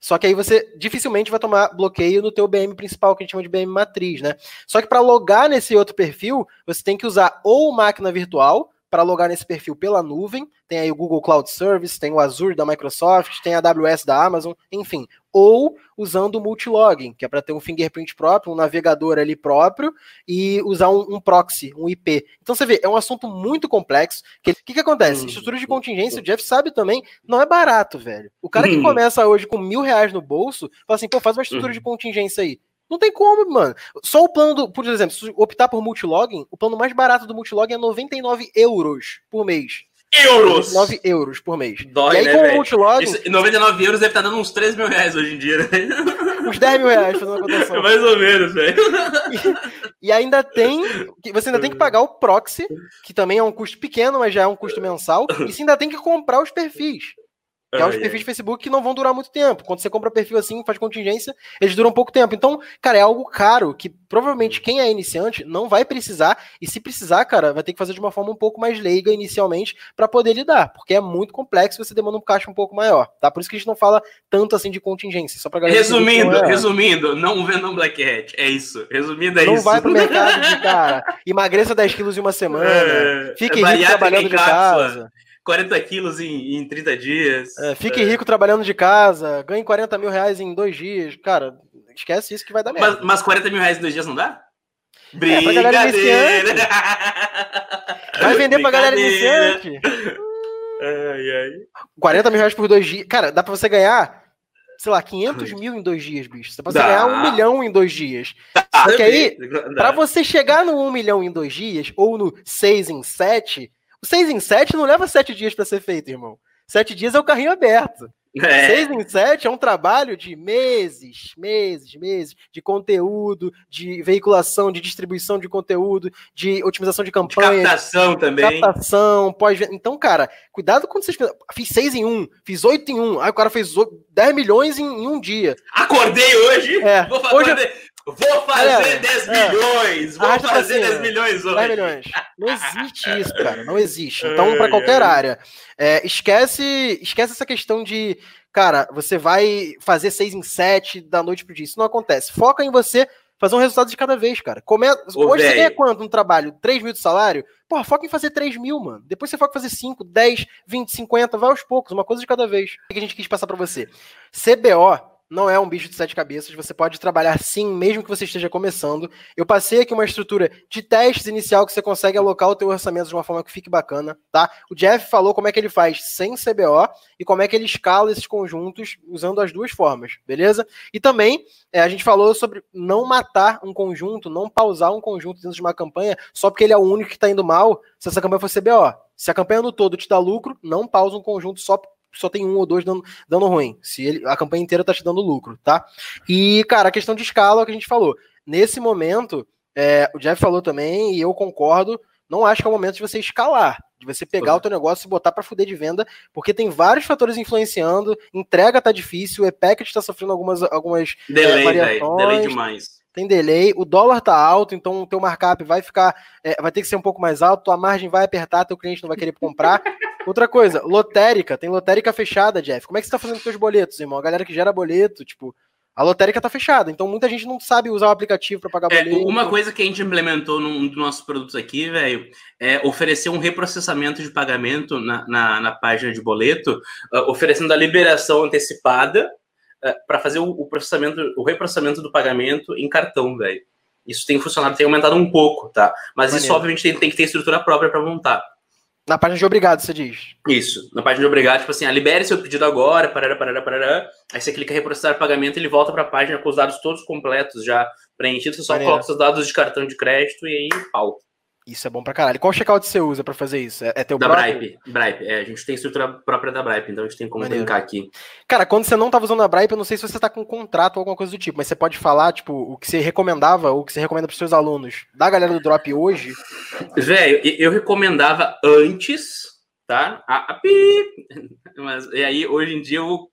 Só que aí você dificilmente vai tomar bloqueio no teu BM principal, que a gente chama de BM matriz, né? Só que para logar nesse outro perfil, você tem que usar ou máquina virtual para logar nesse perfil pela nuvem, tem aí o Google Cloud Service, tem o Azure da Microsoft, tem a AWS da Amazon, enfim, ou usando o multilogin, que é para ter um fingerprint próprio, um navegador ali próprio e usar um, um, proxy, um IP. Então você vê, é um assunto muito complexo. O que, que, acontece? Uhum. Estrutura de contingência, o Jeff sabe também, não é barato, velho. O cara que uhum. começa hoje com mil reais no bolso, fala assim, pô, faz uma estrutura de uhum. contingência aí. Não tem como, mano. Só o plano, do, por exemplo, se optar por multilogin, o plano mais barato do multilogin é 99 euros por mês. Euros! 9 euros por mês. Dói, e aí, né, com o multilogin. Isso, 99 euros deve estar dando uns 3 mil reais hoje em dia, né? Uns 10 mil reais fazendo a cotação. Mais ou menos, velho. E, e, ainda tem. Você ainda tem que pagar o proxy, que também é um custo pequeno, mas já é um custo mensal. E você ainda tem que comprar os perfis. Que é os perfis de Facebook que não vão durar muito tempo. Quando você compra perfil assim, faz contingência, eles duram pouco tempo. Então, cara, é algo caro que provavelmente quem é iniciante não vai precisar. E se precisar, cara, vai ter que fazer de uma forma um pouco mais leiga inicialmente para poder lidar. Porque é muito complexo e você demanda um caixa um pouco maior. Tá? Por isso que a gente não fala tanto assim de contingência. Só pra galera resumindo, não é... resumindo, não vendam Black Hat. É isso. Resumindo, é não isso. Não vai pro mercado de cara. Emagreça 10 quilos em uma semana. É, fique rico trabalhando de casa. 40 quilos em, em 30 dias. É, fique é. rico trabalhando de casa, ganhe 40 mil reais em dois dias. Cara, esquece isso que vai dar merda. Mas, mas 40 mil reais em dois dias não dá? Brincadeira! É, vai vender pra galera iniciante. Ai, ai. 40 mil reais por dois dias. Cara, dá pra você ganhar, sei lá, 500 mil em dois dias, bicho. Você dá. ganhar um milhão em dois dias. Dá, Só que aí, pra você chegar no um milhão em dois dias, ou no seis em sete, 6 em 7 não leva 7 dias para ser feito, irmão. 7 dias é o carrinho aberto. É. 6 em 7 é um trabalho de meses, meses, meses, de conteúdo, de veiculação, de distribuição de conteúdo, de otimização de campanha. De captação também. Captação, pós Então, cara, cuidado quando vocês. Fiz 6 em 1, fiz 8 em 1, aí o cara fez 10 milhões em, em um dia. Acordei hoje! É. Vou. Hoje... Vou fazer 10 é. milhões! Vou Arrasta fazer 10 milhões hoje! 10 milhões. Não existe isso, cara. Não existe. Então, para qualquer área, é, esquece, esquece essa questão de, cara, você vai fazer 6 em 7 da noite pro dia. Isso não acontece. Foca em você fazer um resultado de cada vez, cara. Come... Hoje véio. você ganha quanto no trabalho? 3 mil de salário? Porra, foca em fazer 3 mil, mano. Depois você foca em fazer 5, 10, 20, 50, vai aos poucos, uma coisa de cada vez. O que a gente quis passar para você? CBO não é um bicho de sete cabeças, você pode trabalhar sim, mesmo que você esteja começando. Eu passei aqui uma estrutura de testes inicial que você consegue alocar o teu orçamento de uma forma que fique bacana, tá? O Jeff falou como é que ele faz sem CBO e como é que ele escala esses conjuntos usando as duas formas, beleza? E também é, a gente falou sobre não matar um conjunto, não pausar um conjunto dentro de uma campanha só porque ele é o único que está indo mal, se essa campanha for CBO. Se a campanha no todo te dá lucro, não pausa um conjunto só só tem um ou dois dando, dando ruim. Se ele, a campanha inteira tá te dando lucro, tá? E, cara, a questão de escala é o que a gente falou. Nesse momento, é, o Jeff falou também, e eu concordo, não acho que é o momento de você escalar, de você pegar uhum. o teu negócio e botar para fuder de venda, porque tem vários fatores influenciando, entrega tá difícil, o e-packet tá sofrendo algumas, algumas delay, é, variações. delay demais. Tem delay, o dólar tá alto, então o teu markup vai ficar, é, vai ter que ser um pouco mais alto, tua margem vai apertar, teu cliente não vai querer comprar. Outra coisa, lotérica, tem lotérica fechada, Jeff. Como é que você tá fazendo com seus boletos, irmão? A galera que gera boleto, tipo, a lotérica tá fechada, então muita gente não sabe usar o aplicativo para pagar é, boleto. Uma coisa que a gente implementou num dos nossos produtos aqui, velho, é oferecer um reprocessamento de pagamento na, na, na página de boleto, uh, oferecendo a liberação antecipada para fazer o, o, processamento, o reprocessamento do pagamento em cartão, velho. Isso tem funcionado, tem aumentado um pouco, tá? Mas Maneiro. isso, obviamente, tem, tem que ter estrutura própria para montar. Na página de obrigado, você diz. Isso. Na página de obrigado, tipo assim, ah, libere seu pedido agora, parará, parará, parará. Aí você clica em reprocessar pagamento, ele volta para a página com os dados todos completos já preenchidos. Você só Maneiro. coloca os dados de cartão de crédito e aí pau. Isso é bom pra caralho. Qual checkout você usa para fazer isso? É, é teu da? Bripe. Bripe. É, a gente tem estrutura própria da Bripe, então a gente tem como Maneiro. brincar aqui. Cara, quando você não tava usando a Bripe, eu não sei se você tá com contrato ou alguma coisa do tipo, mas você pode falar, tipo, o que você recomendava, ou o que você recomenda pros seus alunos da galera do Drop hoje? Velho, eu recomendava antes, tá? A, a pi... Mas, e aí, hoje em dia, eu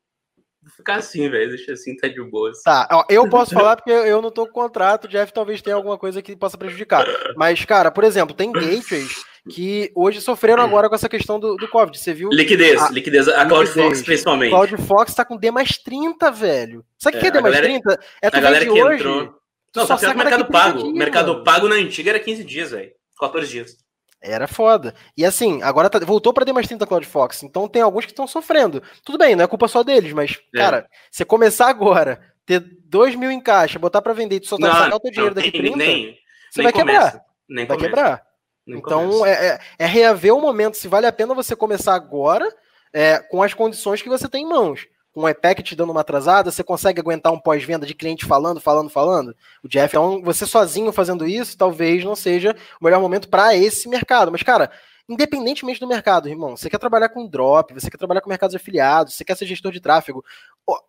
ficar assim, velho. Deixa assim, tá de boa. Tá, ó, eu posso falar porque eu não tô com contrato, o Jeff talvez tenha alguma coisa que possa prejudicar. Mas, cara, por exemplo, tem gateways que hoje sofreram agora com essa questão do, do Covid. Você viu? Liquidez, a, liquidez, a CloudFox principalmente. CloudFox tá com D mais 30, velho. Sabe o que é, é D mais galera, 30? É a galera que hoje, entrou. Não, só tá mercado pago. Mercado mano. pago na antiga era 15 dias, velho. 14 dias. Era foda. E assim, agora tá, voltou para D mais 30 Cloud Fox. Então tem alguns que estão sofrendo. Tudo bem, não é culpa só deles, mas, é. cara, você começar agora, ter 2 mil em caixa, botar para vender e só não, sacar o teu dinheiro daqui 30, nem, você nem vai começa, quebrar. Nem vai começa. quebrar. Nem então é, é, é, reaver o momento se vale a pena você começar agora é, com as condições que você tem em mãos com o IPEC te dando uma atrasada, você consegue aguentar um pós-venda de cliente falando, falando, falando? O Jeff, então, você sozinho fazendo isso, talvez não seja o melhor momento para esse mercado. Mas, cara, independentemente do mercado, irmão, você quer trabalhar com drop, você quer trabalhar com mercados afiliados, você quer ser gestor de tráfego,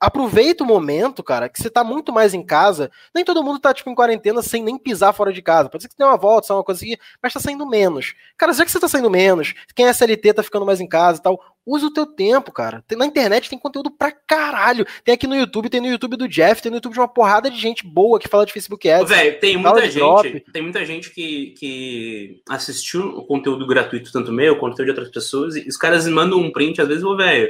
aproveita o momento, cara, que você tá muito mais em casa. Nem todo mundo tá, tipo, em quarentena sem nem pisar fora de casa. Pode ser que tenha uma volta, só uma coisa assim, mas tá saindo menos. Cara, já que você tá saindo menos, quem é SLT tá ficando mais em casa e tal, usa o teu tempo, cara. Na internet tem conteúdo pra caralho. Tem aqui no YouTube, tem no YouTube do Jeff, tem no YouTube de uma porrada de gente boa que fala de Facebook Ads. Velho, tem muita gente, drop. tem muita gente que, que assistiu o conteúdo gratuito, tanto meu, quanto de outras pessoas, e os caras mandam um print, às vezes, ô, velho,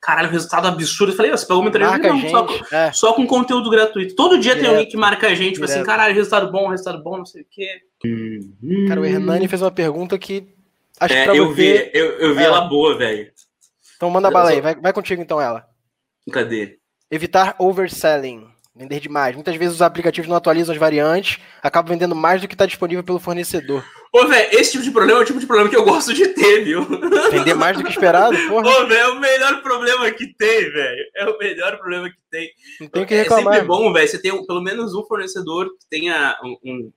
caralho, resultado absurdo. Eu falei, você pagou muita marca não, só, com, é. só com conteúdo gratuito. Todo dia Direto. tem alguém que marca a gente, tipo assim, caralho, resultado bom, resultado bom, não sei o quê. Cara, o Hernani fez uma pergunta que Acho é, que eu, vi, eu, eu vi é. ela boa, velho. Então manda bala aí, vai, vai contigo então ela. Cadê? Evitar overselling. Vender demais. Muitas vezes os aplicativos não atualizam as variantes, acabam vendendo mais do que está disponível pelo fornecedor. Ô, velho, esse tipo de problema é o tipo de problema que eu gosto de ter, viu? Vender mais do que esperado, porra. Ô, velho, é o melhor problema que tem, velho. É o melhor problema que tem. Não tem que reclamar. É sempre bom, velho, você tem um, pelo menos um fornecedor que tenha um, um,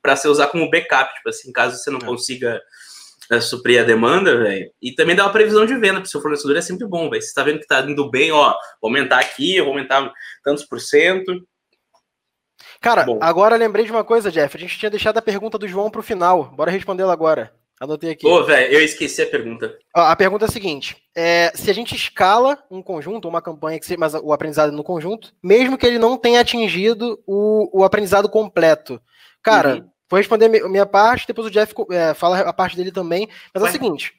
para você usar como backup, tipo assim, caso você não é. consiga suprir a demanda, velho. E também dá uma previsão de venda para o seu fornecedor, é sempre bom, velho. Você está vendo que está indo bem, ó, vou aumentar aqui, vou aumentar tantos por cento. Cara, bom. agora lembrei de uma coisa, Jeff. A gente tinha deixado a pergunta do João para o final. Bora respondê-la agora. Anotei aqui. Ô, velho, eu esqueci a pergunta. A pergunta é a seguinte: é, se a gente escala um conjunto, uma campanha que seja, mas o aprendizado no conjunto, mesmo que ele não tenha atingido o, o aprendizado completo, cara, uhum. Vou responder minha parte, depois o Jeff é, fala a parte dele também. Mas é o seguinte: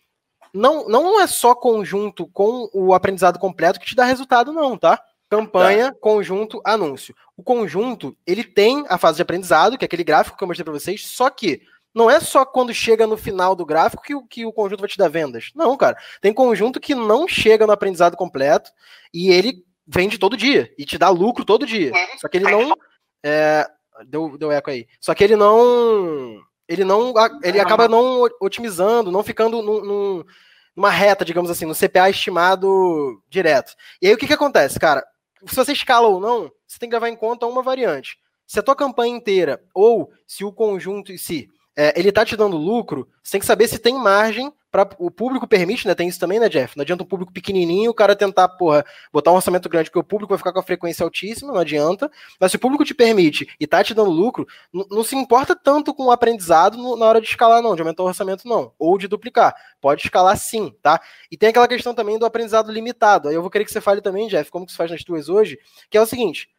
não, não é só conjunto com o aprendizado completo que te dá resultado, não, tá? Campanha, tá. conjunto, anúncio. O conjunto, ele tem a fase de aprendizado, que é aquele gráfico que eu mostrei para vocês, só que não é só quando chega no final do gráfico que, que o conjunto vai te dar vendas. Não, cara. Tem conjunto que não chega no aprendizado completo e ele vende todo dia e te dá lucro todo dia. Só que ele não. É, Deu, deu eco aí. Só que ele não. Ele não. Ele acaba não otimizando, não ficando num, num, numa reta, digamos assim, no CPA estimado direto. E aí o que, que acontece, cara? Se você escala ou não, você tem que levar em conta uma variante. Se a tua campanha inteira, ou se o conjunto em si, é, ele tá te dando lucro, você tem que saber se tem margem para o público permite, né? Tem isso também, né, Jeff? Não adianta um público pequenininho, o cara tentar, porra, botar um orçamento grande, porque o público vai ficar com a frequência altíssima, não adianta. Mas se o público te permite e tá te dando lucro, não se importa tanto com o aprendizado no, na hora de escalar, não, de aumentar o orçamento, não. Ou de duplicar. Pode escalar sim, tá? E tem aquela questão também do aprendizado limitado. Aí eu vou querer que você fale também, Jeff, como que se faz nas tuas hoje, que é o seguinte: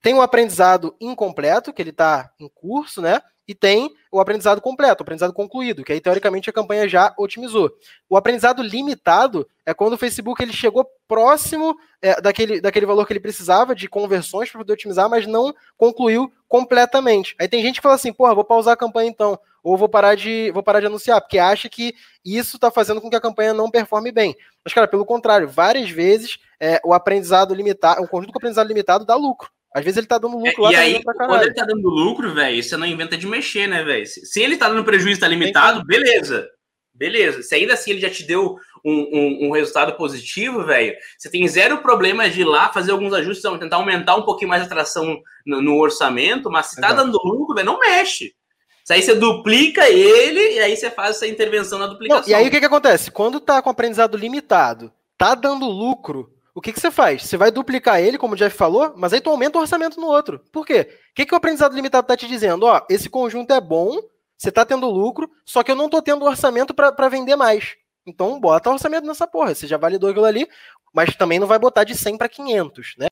tem um aprendizado incompleto, que ele está em curso, né? E tem o aprendizado completo, o aprendizado concluído, que aí teoricamente a campanha já otimizou. O aprendizado limitado é quando o Facebook ele chegou próximo é, daquele, daquele valor que ele precisava de conversões para poder otimizar, mas não concluiu completamente. Aí tem gente que fala assim, porra, vou pausar a campanha então, ou vou parar de, vou parar de anunciar, porque acha que isso está fazendo com que a campanha não performe bem. Mas, cara, pelo contrário, várias vezes é, o aprendizado limitado, um conjunto com aprendizado limitado dá lucro Às vezes ele tá dando lucro é, lá. E aí, quando ele tá dando lucro, velho, você não inventa de mexer, né, velho? Se, ele tá dando prejuízo, tá limitado, beleza. Beleza. Se ainda assim ele já te deu um, um, um resultado positivo, velho, você tem zero problema de ir lá fazer alguns ajustes, tentar aumentar um pouquinho mais a tração no, no orçamento, mas se tá Exato. dando lucro, velho, não mexe. Isso aí você duplica ele e aí você faz essa intervenção na duplicação. Não, e aí o que, que acontece? Quando tá com aprendizado limitado, tá dando lucro, o que, que você faz? Você vai duplicar ele, como o Jeff falou, mas aí tu aumenta o orçamento no outro. Por quê? O que, que o aprendizado limitado tá te dizendo? Ó, esse conjunto é bom, você tá tendo lucro, só que eu não tô tendo orçamento para vender mais. Então bota orçamento nessa porra. Você já validou aquilo ali, mas também não vai botar de 100 para 500, né?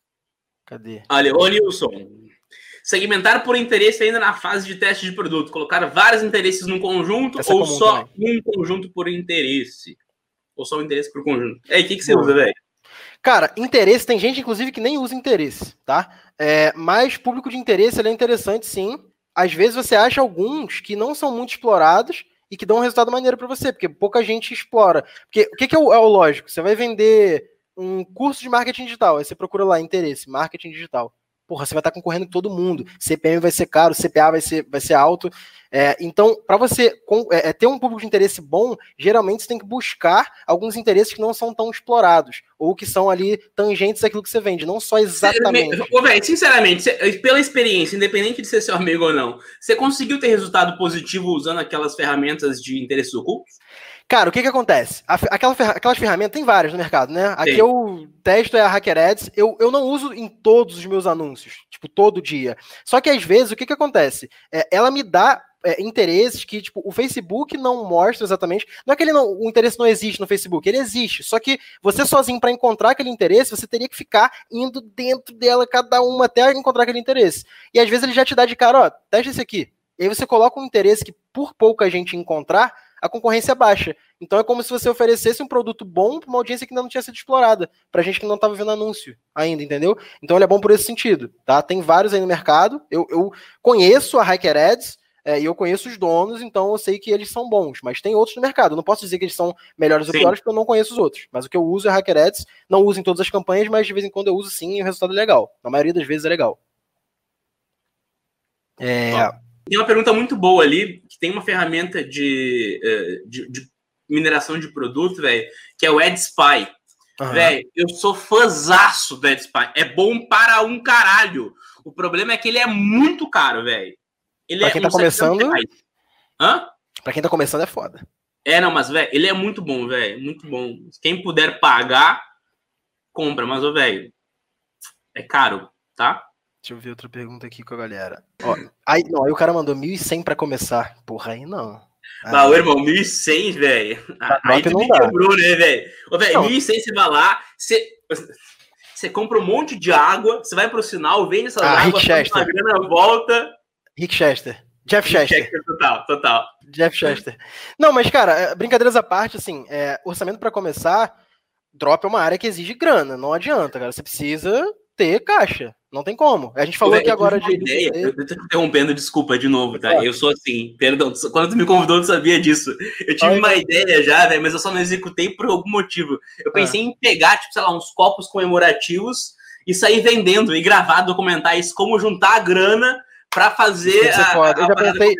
Cadê? Olha, ô Nilson, Segmentar por interesse ainda na fase de teste de produto. Colocar vários interesses num conjunto Essa é ou é só também. um conjunto por interesse? Ou só um interesse por conjunto? É, o que, que você usa, velho? Cara, interesse, tem gente, inclusive, que nem usa interesse, tá? É, mas público de interesse ele é interessante, sim. Às vezes você acha alguns que não são muito explorados e que dão um resultado maneiro para você, porque pouca gente explora. Porque o que, que é, o, é o lógico? Você vai vender um curso de marketing digital, aí você procura lá interesse, marketing digital porra, você vai estar concorrendo com todo mundo. CPM vai ser caro, CPA vai ser, vai ser alto. É, então, para você com, é, é, ter um público de interesse bom, geralmente você tem que buscar alguns interesses que não são tão explorados, ou que são ali tangentes àquilo que você vende, não só exatamente. Ô, sinceramente, pela experiência, independente de ser seu amigo ou não, você conseguiu ter resultado positivo usando aquelas ferramentas de interesses ocultos? Cara, o que que acontece? Aquela, aquelas ferramentas, tem várias no mercado, né? Aqui Sim. eu testo é a Hacker Ads, eu, eu não uso em todos os meus anúncios, tipo, todo dia. Só que às vezes, o que que acontece? É, ela me dá é, interesses que, tipo, o Facebook não mostra exatamente. Não é que ele não, o interesse não existe no Facebook, ele existe. Só que você sozinho, para encontrar aquele interesse, você teria que ficar indo dentro dela, cada uma, até encontrar aquele interesse. E às vezes ele já te dá de cara, ó, teste esse aqui. E aí você coloca um interesse que, por pouca gente encontrar, a concorrência baixa. Então é como se você oferecesse um produto bom para uma audiência que ainda não tinha sido explorada, para gente que não estava vendo anúncio ainda, entendeu? Então ele é bom por esse sentido, tá? Tem vários aí no mercado. Eu, eu conheço a Hiker Ads é, e eu conheço os donos, então eu sei que eles são bons, mas tem outros no mercado. Eu não posso dizer que eles são melhores sim. ou piores porque eu não conheço os outros. Mas o que eu uso é Hiker Ads, não uso em todas as campanhas, mas de vez em quando eu uso sim e o resultado é legal. Na maioria das vezes é legal. É... Tem uma pergunta muito boa ali, que tem uma ferramenta de, eh, de, de mineração de produto, velho, que é o EdSpy. Uhum. Velho, eu sou fãzaço do EdSpy. É bom para um caralho. O problema é que ele é muito caro, velho. Ele pra quem é tá começando. Hã? Pra quem tá começando é foda. É, não, mas, velho, ele é muito bom, velho. Muito bom. Quem puder pagar, compra. Mas, velho, é caro, tá? Deixa eu ver outra pergunta aqui com a galera. Ó, aí, não, aí o cara mandou 1.100 para começar. Porra, aí não. Ah, o irmão, 1.100, velho. Aí tu me quebrou, né, velho? Ô, velho, 1.100 você vai lá, você, você compra um monte de água, você vai pro sinal, vende essas ah, águas, a grana volta. Rick Chester. Jeff Chester. Chester. Total, total. Jeff Chester. Não, mas, cara, é, brincadeiras à parte, assim, é, orçamento para começar, drop é uma área que exige grana, não adianta, cara. Você precisa ter caixa. Não tem como. A gente falou aqui agora de. Ideia, eu tô te interrompendo, desculpa de novo, tá? Eu sou assim, perdão. Quando tu me convidou, eu não sabia disso. Eu tive Ai, uma ideia já, velho, mas eu só não executei por algum motivo. Eu pensei ah. em pegar, tipo, sei lá, uns copos comemorativos e sair vendendo e gravar documentais como juntar a grana para fazer a, a, eu já pensei.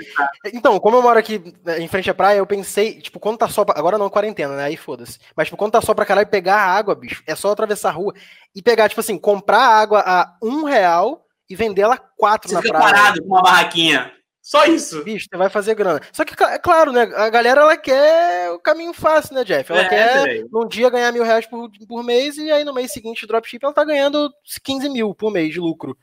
Então, como eu moro aqui né, em frente à praia, eu pensei, tipo, quando tá só. Pra... Agora não, quarentena, né? Aí foda-se. Mas, tipo, quando tá só pra caralho, pegar a água, bicho. É só atravessar a rua e pegar, tipo assim, comprar água a um real e vender ela quatro você na praia. parado com uma barraquinha. Só isso. Bicho, você vai fazer grana. Só que, é claro, né? A galera, ela quer o caminho fácil, né, Jeff? Ela é, quer, é. num dia, ganhar mil reais por, por mês e aí no mês seguinte, dropship, ela tá ganhando 15 mil por mês de lucro.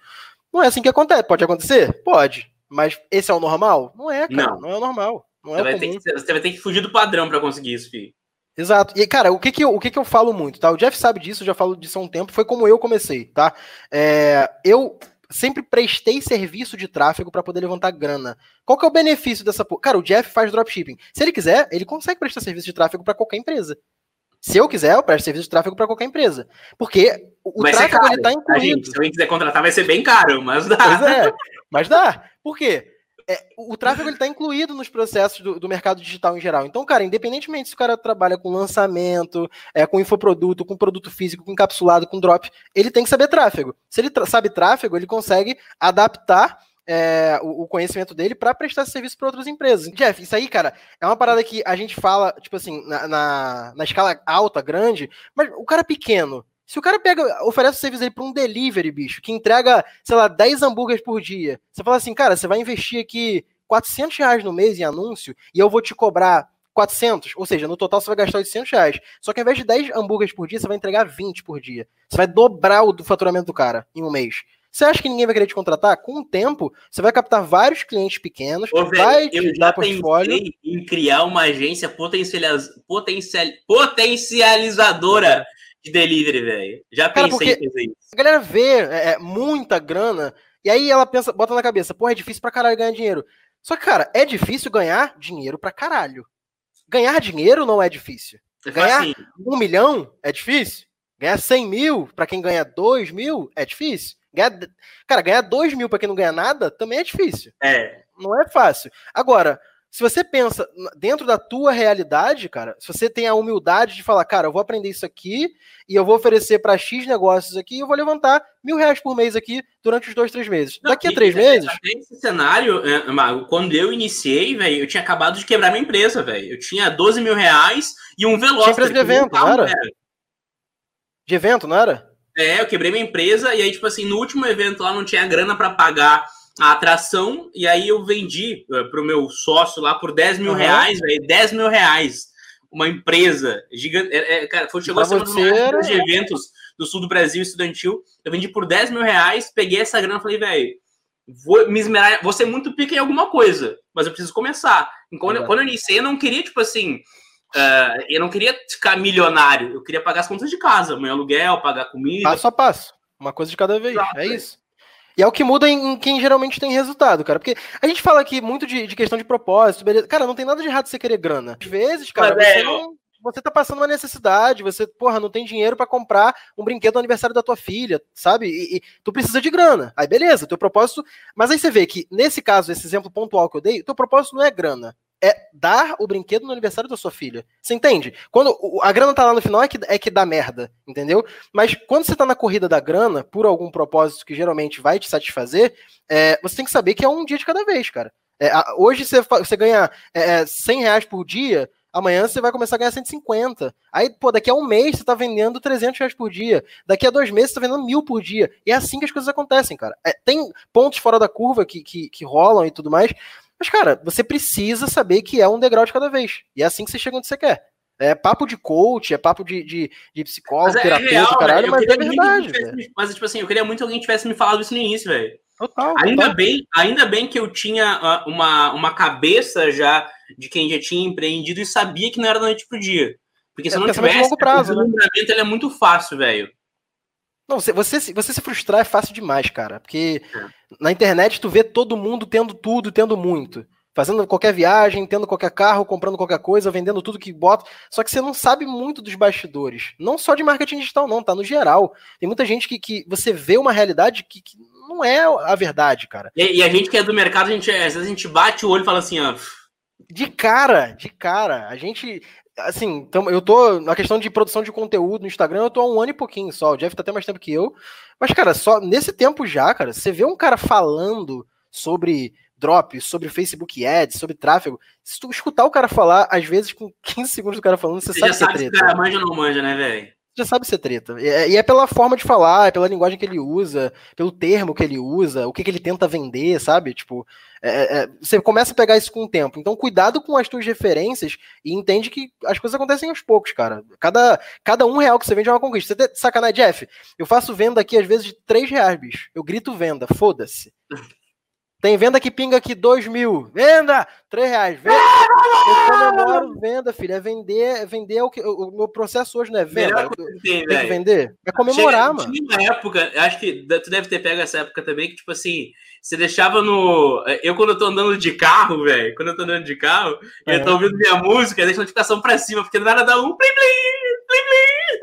Não é assim que acontece. Pode acontecer? Pode. Mas esse é o normal? Não é, cara. Não, não é o normal. Não é você, vai que, você, vai ter que, fugir do padrão para conseguir isso, filho. Exato. E, cara, o que que, eu, o que que eu falo muito, tá? O Jeff sabe disso, já falo disso há um tempo. Foi como eu comecei, tá? É, eu sempre prestei serviço de tráfego para poder levantar grana. Qual que é o benefício dessa? Cara, o Jeff faz dropshipping. Se ele quiser, ele consegue prestar serviço de tráfego para qualquer empresa. Se eu quiser, eu presto serviço de tráfego para qualquer empresa. Porque o vai tráfego ele tá incluído. Gente, se alguém quiser contratar, vai ser bem caro, mas dá. Pois é, mas dá. Por quê? é, o tráfego ele está incluído nos processos do, do, mercado digital em geral. Então, cara, independentemente se o cara trabalha com lançamento, é, com infoproduto, com produto físico, com encapsulado, com drop, ele tem que saber tráfego. Se ele sabe tráfego, ele consegue adaptar é, o, o, conhecimento dele para prestar serviço para outras empresas. Jeff, isso aí, cara, é uma parada que a gente fala, tipo assim, na, na, na escala alta, grande, mas o cara pequeno, se o cara pega, oferece o serviço dele para um delivery, bicho, que entrega, sei lá, 10 hambúrgueres por dia, você fala assim, cara, você vai investir aqui 400 reais no mês em anúncio e eu vou te cobrar 400, ou seja, no total você vai gastar 800 reais. Só que ao invés de 10 hambúrgueres por dia, você vai entregar 20 por dia. Você vai dobrar o faturamento do cara em um mês. Você acha que ninguém vai querer te contratar? Com o tempo, você vai captar vários clientes pequenos, Ô, vai eu já portfólio. em criar uma agência potencial... potencializadora de delivery, velho. Já Cara, pensei em fazer isso. A galera vê é, é, muita grana e aí ela pensa, bota na cabeça, porra, é difícil pra caralho ganhar dinheiro. Só que, cara, é difícil ganhar dinheiro pra caralho. Ganhar dinheiro não é difícil. Ganhar assim. um milhão é difícil. Ganhar 100 mil pra quem ganha 2 mil é difícil. Ganhar, cara, ganhar 2 mil pra quem não ganha nada também é difícil. É. Não é fácil. Agora, se você pensa dentro da tua realidade, cara, se você tem a humildade de falar, cara, eu vou aprender isso aqui e eu vou oferecer para X negócios aqui e eu vou levantar mil reais por mês aqui durante os dois, três meses. Não, Daqui a três meses. Nesse cenário, é, quando eu iniciei, velho, eu tinha acabado de quebrar minha empresa, velho. Eu tinha 12 mil reais e um Veloster. Tinha empresa de evento, não era? De evento, não era? É, eu quebrei minha empresa e aí, tipo assim, no último evento lá não tinha grana para pagar a atração, e aí eu vendi uh, para o meu sócio lá por 10 mil uhum. reais, véio, 10 mil reais. Uma empresa gigante. É, é, cara, foi, chegou a ser um de eventos do sul do Brasil estudantil. Eu vendi por 10 mil reais, peguei essa grana e falei, velho, vou me esmerar, vou ser muito pica em alguma coisa, mas eu preciso começar. Quando, eu, quando eu iniciei, eu não queria, tipo assim, uh, eu não queria ficar milionário, eu queria pagar as contas de casa, meu aluguel, pagar comida. Passo a passo, uma coisa de cada vez, Exato. é isso. E é o que muda em, em, quem geralmente tem resultado, cara. Porque a gente fala aqui muito de, de, questão de propósito, beleza. Cara, não tem nada de errado você querer grana. Às vezes, cara, Mas, você, é, não, você tá passando uma necessidade, você, porra, não tem dinheiro para comprar um brinquedo no aniversário da tua filha, sabe? E, e, tu precisa de grana. Aí, beleza, teu propósito. Mas aí você vê que, nesse caso, esse exemplo pontual que eu dei, teu propósito não é grana é dar o brinquedo no aniversário da sua filha. Você entende? Quando a grana tá lá no final é que, é que dá merda, entendeu? Mas quando você tá na corrida da grana, por algum propósito que geralmente vai te satisfazer, é, você tem que saber que é um dia de cada vez, cara. É, hoje você, você ganha é, 100 é, reais por dia, amanhã você vai começar a ganhar 150. Aí, pô, daqui a um mês você tá vendendo 300 reais por dia. Daqui a dois meses você tá vendendo mil por dia. E é assim que as coisas acontecem, cara. É, tem pontos fora da curva que, que, que rolam e tudo mais, mas, cara, você precisa saber que é um degrau de cada vez. E é assim que você chega onde você quer. É papo de coach, é papo de, de, de psicólogo, mas é terapeuta, real, caralho, mas é verdade. Mas, tipo assim, eu queria muito que alguém tivesse me falado isso no início, velho. Total, ainda total. bem, ainda bem que eu tinha uh, uma, uma cabeça já de quem já tinha empreendido e sabia que não era da noite pro dia. Porque se é, não tivesse, prazo, o né? ele é muito fácil, velho. Não, você, você, você se frustrar é fácil demais, cara. Porque é. na internet tu vê todo mundo tendo tudo, tendo muito. Fazendo qualquer viagem, tendo qualquer carro, comprando qualquer coisa, vendendo tudo que bota. Só que você não sabe muito dos bastidores. Não só de marketing digital, não, tá no geral. Tem muita gente que, que você vê uma realidade que, que não é a verdade, cara. E, e, a gente que é do mercado, a gente, às vezes a gente bate o olho e fala assim, ó. De cara, de cara. A gente assim, então eu tô na questão de produção de conteúdo no Instagram, eu tô há um ano e pouquinho só. O Jeff tá até mais tempo que eu. Mas, cara, só nesse tempo já, cara, você vê um cara falando sobre drop, sobre Facebook Ads, sobre tráfego. Se tu escutar o cara falar, às vezes com 15 segundos do cara falando, você, você sabe já sabe se o cara manja ou não manja, né, velho? Já sabe ser treta. É, e é pela forma de falar, é pela linguagem que ele usa, pelo termo que ele usa, o que, que ele tenta vender, sabe? Tipo, é, é, é, você começa a pegar isso com o tempo. Então, cuidado com as tuas referências e entende que as coisas acontecem aos poucos, cara. Cada, cada um real que você vende é uma conquista. Você tem sacanagem, Jeff? Eu faço venda aqui, às vezes, de 3 reais, bicho. Eu grito venda, foda-se. Tem venda que pinga aqui 2 mil. Venda! 3 reais. Venda. Eu comemoro venda, filho. É vender, é vender o que. O, meu processo hoje não é venda. Tem, tem que vender. É comemorar, Chega, mano. Tinha uma época, acho que tu deve ter pego essa época também, que, tipo assim, você deixava no. Eu, quando eu tô andando de carro, velho, quando eu tô andando de carro, é. eu tô ouvindo minha música, deixa a notificação pra cima, porque nada dá um plim, plim, plim,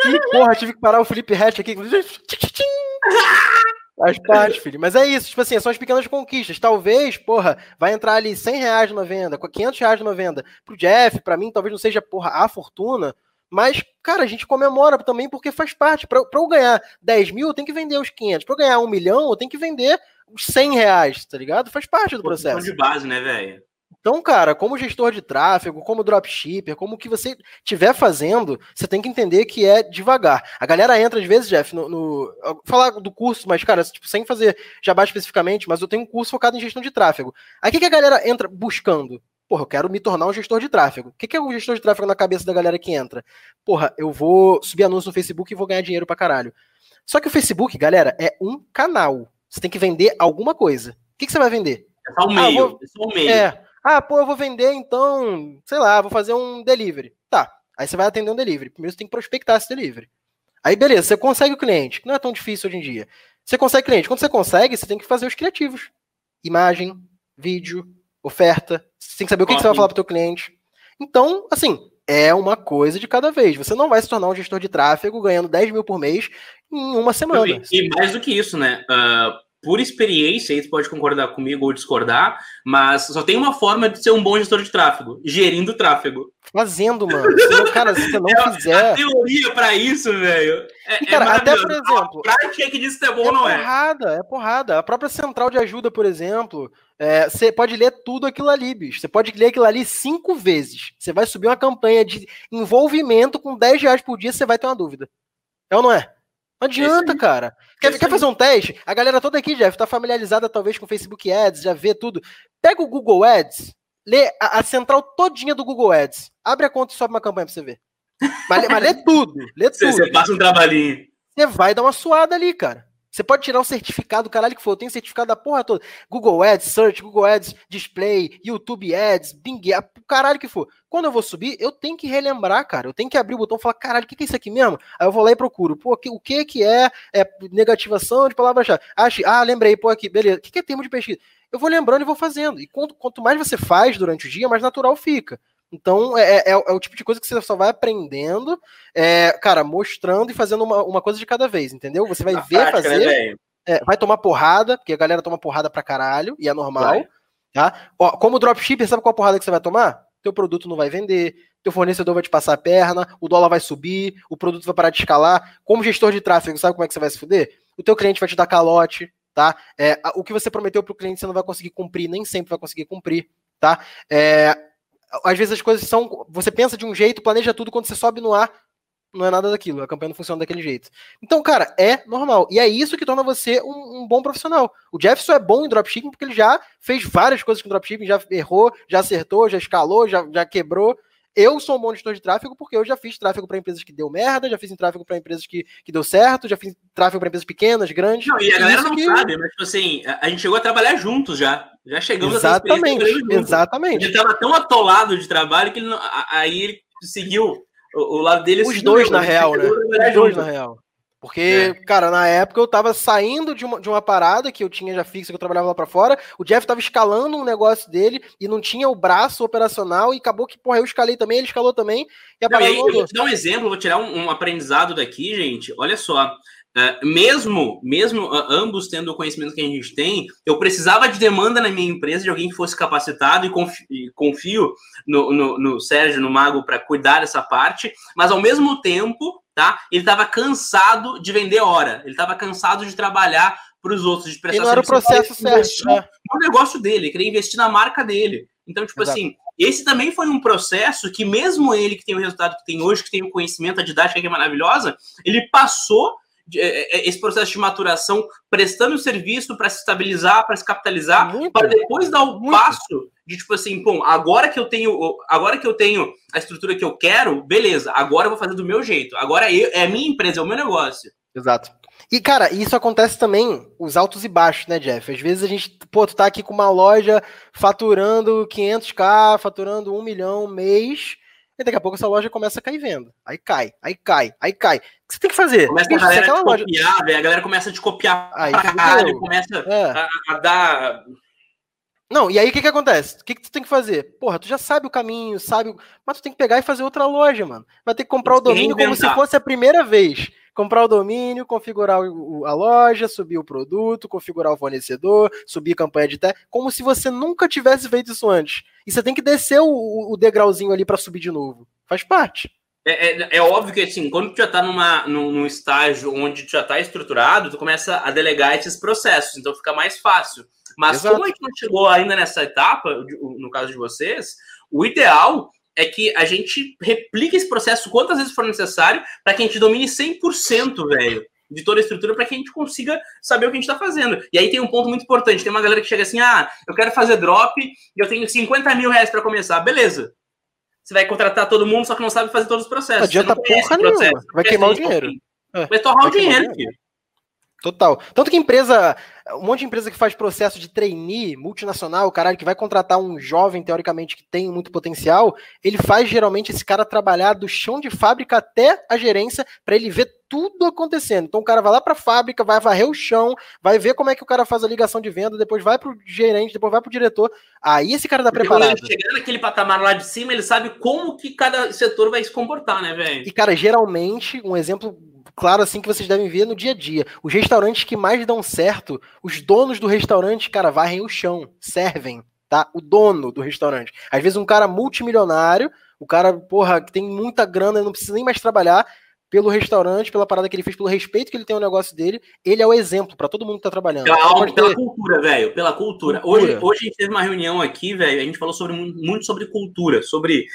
plim. Ih, porra, tive que parar o Felipe Hatch aqui. Faz parte, filho. Mas é isso, tipo assim, são as pequenas conquistas. Talvez, porra, vai entrar ali 100 reais numa venda, 500 reais numa venda. Pro Jeff, pra mim, talvez não seja, porra, a fortuna, mas, cara, a gente comemora também porque faz parte. Pra, pra eu ganhar 10 mil, eu tenho que vender os 500. Pra eu ganhar um milhão, eu tenho que vender os 100 reais, tá ligado? Faz parte do processo. de base, né, velho? Então, cara, como gestor de tráfego, como dropshipper, como que você estiver fazendo, você tem que entender que é devagar. A galera entra, às vezes, Jeff, no. no falar do curso, mas, cara, tipo, sem fazer jabá especificamente, mas eu tenho um curso focado em gestão de tráfego. Aí o que, que a galera entra buscando? Porra, eu quero me tornar um gestor de tráfego. O que, que é um gestor de tráfego na cabeça da galera que entra? Porra, eu vou subir anúncio no Facebook e vou ganhar dinheiro pra caralho. Só que o Facebook, galera, é um canal. Você tem que vender alguma coisa. O que, que você vai vender? É só o meio. Ah, vou... É só o meio. É. Ah, pô, eu vou vender então, sei lá, vou fazer um delivery. Tá. Aí você vai atender um delivery. Primeiro você tem que prospectar esse delivery. Aí beleza, você consegue o cliente, que não é tão difícil hoje em dia. Você consegue cliente. Quando você consegue, você tem que fazer os criativos. Imagem, vídeo, oferta. Você tem que saber o que, que você vai falar para o teu cliente. Então, assim, é uma coisa de cada vez. Você não vai se tornar um gestor de tráfego ganhando 10 mil por mês em uma semana. E, e mais do que isso, né? Uh, por experiência, aí você pode concordar comigo ou discordar, mas só tem uma forma de ser um bom gestor de tráfego, gerindo tráfego. Fazendo, mano. Se, cara, se você não é, fizer. A teoria para isso, velho. É, cara, é até por exemplo. A prática é que diz que é bom é não é. É porrada, é porrada. A própria central de ajuda, por exemplo, é, você pode ler tudo aquilo ali, bicho. Você pode ler aquilo ali cinco vezes. Você vai subir uma campanha de envolvimento com 10 reais por dia, você vai ter uma dúvida. É ou não é? Não adianta, cara. Quer, quer, fazer um teste? A galera toda aqui, Jeff, tá familiarizada talvez com Facebook Ads, já vê tudo. Pega o Google Ads, lê a, a central todinha do Google Ads. Abre a conta e sobe uma campanha pra você ver. Mas, mas lê tudo, lê tudo. Você passa um trabalhinho. Você vai dar uma suada ali, cara. Você pode tirar um certificado, caralho que for, eu tenho certificado da porra toda. Google Ads, Search, Google Ads, Display, YouTube Ads, Bing, o caralho que for. Quando eu vou subir, eu tenho que relembrar, cara. Eu tenho que abrir o botão e falar, caralho, o que, que é isso aqui mesmo? Aí eu vou lá e procuro. Pô, o que que é, é negativação de palavra-chave? Ah, lembrei, pô, aqui, beleza. O que, que é termo de pesquisa? Eu vou lembrando e vou fazendo. E quanto, quanto mais você faz durante o dia, mais natural fica. Então, é, é, é, o tipo de coisa que você só vai aprendendo, é, cara, mostrando e fazendo uma, uma coisa de cada vez, entendeu? Você vai Na ver prática, né, fazer, né, vai tomar porrada, porque a galera toma porrada pra caralho, e é normal, vai. tá? Ó, como dropshipper, sabe qual porrada que você vai tomar? Teu produto não vai vender, teu fornecedor vai te passar a perna, o dólar vai subir, o produto vai parar de escalar. Como gestor de tráfego, sabe como é que você vai se fuder? O teu cliente vai te dar calote, tá? É, o que você prometeu pro cliente você não vai conseguir cumprir, nem sempre vai conseguir cumprir, tá? É, às vezes as coisas são. Você pensa de um jeito, planeja tudo, quando você sobe no ar, não é nada daquilo. A campanha não funciona daquele jeito. Então, cara, é normal. E é isso que torna você um, um bom profissional. O Jefferson é bom em dropshipping porque ele já fez várias coisas com dropshipping, já errou, já acertou, já escalou, já, já quebrou. Eu sou um bom gestor de tráfego porque eu já fiz tráfego para empresas que deu merda, já fiz tráfego para empresas que, que deu certo, já fiz tráfego para empresas pequenas, grandes. Não, e a galera não que... sabe, mas tipo assim, a gente chegou a trabalhar juntos já. Já chegamos exatamente, a Exatamente. Ele estava tão atolado de trabalho que ele não... aí ele seguiu o, o lado dele. Os dois, na real, né? Os dois, na real. Porque, é. cara, na época eu tava saindo de uma, de uma parada que eu tinha já fixa, que eu trabalhava lá pra fora. O Jeff tava escalando um negócio dele e não tinha o braço operacional. E acabou que, porra, eu escalei também, ele escalou também. E a não, parada aí, eu vou te dar um exemplo, vou tirar um, um aprendizado daqui, gente. Olha só. Uh, mesmo, mesmo uh, ambos tendo o conhecimento que a gente tem, eu precisava de demanda na minha empresa de alguém que fosse capacitado e confio, e confio no, no, no Sérgio, no Mago, para cuidar dessa parte, mas ao mesmo tempo tá? Ele estava cansado de vender hora, ele estava cansado de trabalhar para os outros, de prestar e não era o processo certo. Né? No negócio dele, ele queria investir na marca dele. Então, tipo Exato. assim, esse também foi um processo que, mesmo ele que tem o resultado que tem hoje, que tem o conhecimento, a didática que é maravilhosa, ele passou esse processo de maturação, prestando o serviço para se estabilizar, para se capitalizar, para depois dar o muito. passo de tipo assim, bom, agora que eu tenho, agora que eu tenho a estrutura que eu quero, beleza, agora eu vou fazer do meu jeito. Agora eu, é a minha empresa, é o meu negócio. Exato. E, cara, isso acontece também, os altos e baixos, né, Jeff? Às vezes a gente, pô, tu tá aqui com uma loja faturando 500k, faturando 1 milhão mês, e daqui a pouco essa loja começa a cair venda. Aí cai, aí cai, aí cai. O que você tem que fazer? Começa a galera te loja... copiar, velho. A galera começa a te copiar aí, pra caralho, começa é. a, a, dar. Não, e aí o que que acontece? O que que tu tem que fazer? Porra, tu já sabe o caminho, sabe, mas tu tem que pegar e fazer outra loja, mano. Vai ter que comprar o domínio como se fosse a primeira vez comprar o domínio, configurar a loja, subir o produto, configurar o fornecedor, subir campanha de teste, como se você nunca tivesse feito isso antes. E você tem que descer o, o degrauzinho ali para subir de novo. Faz parte. É, é, é, óbvio que assim, quando tu já está numa, num, num, estágio onde tu já está estruturado, tu começa a delegar esses processos, então fica mais fácil. Mas Exato. como a gente não chegou ainda nessa etapa, no caso de vocês, o ideal é que a gente replique esse processo quantas vezes for necessário para que a gente domine 100%, velho, de toda a estrutura para que a gente consiga saber o que a gente está fazendo. E aí tem um ponto muito importante: tem uma galera que chega assim, ah, eu quero fazer drop e eu tenho 50 mil reais para começar. Beleza. Você vai contratar todo mundo, só que não sabe fazer todos os processos. Não adianta porra nenhuma. Vai queimar o dinheiro. Vai torrar o dinheiro, filho. Total. Tanto que empresa, um monte de empresa que faz processo de trainee multinacional, caralho, que vai contratar um jovem, teoricamente, que tem muito potencial, ele faz geralmente esse cara trabalhar do chão de fábrica até a gerência para ele ver tudo acontecendo. Então o cara vai lá para a fábrica, vai varrer o chão, vai ver como é que o cara faz a ligação de venda, depois vai pro gerente, depois vai pro diretor. Aí esse cara tá preparado. Ele chegar naquele patamar lá de cima, ele sabe como que cada setor vai se comportar, né, velho? E cara, geralmente, um exemplo claro assim que vocês devem ver no dia a dia. Os restaurantes que mais dão certo, os donos do restaurante, cara, varrem o chão, servem, tá? O dono do restaurante. Às vezes um cara multimilionário, o cara, porra, que tem muita grana não precisa nem mais trabalhar, pelo restaurante, pela parada que ele fez, pelo respeito que ele tem ao negócio dele, ele é o exemplo para todo mundo que tá trabalhando. Pela, ter... pela cultura, velho, pela cultura. cultura. Hoje, hoje a gente teve uma reunião aqui, velho, a gente falou sobre, muito sobre cultura, sobre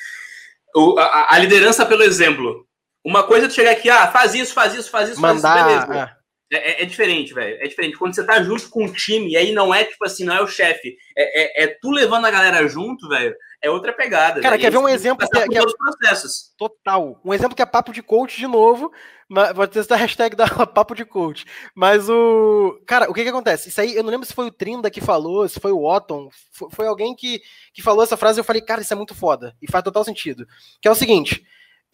o, a, a, liderança pelo exemplo. Uma coisa é tu chegar aqui, ah, faz isso, faz isso, faz isso, Mandar, faz isso, beleza. É, é, é diferente, velho. É diferente. Quando você tá junto com o time, e aí não é tipo assim, não é o chefe, é, é, é tu levando a galera junto, velho, é outra pegada. Cara, quer ver um exemplo que, é, que é processos. Total. Um exemplo que é papo de coach de novo. Vou testar a hashtag da papo de coach. Mas o. Cara, o que que acontece? Isso aí, eu não lembro se foi o Trinda que falou, se foi o Otton. Foi, foi alguém que, que falou essa frase e eu falei, cara, isso é muito foda. E faz total sentido. Que é o seguinte.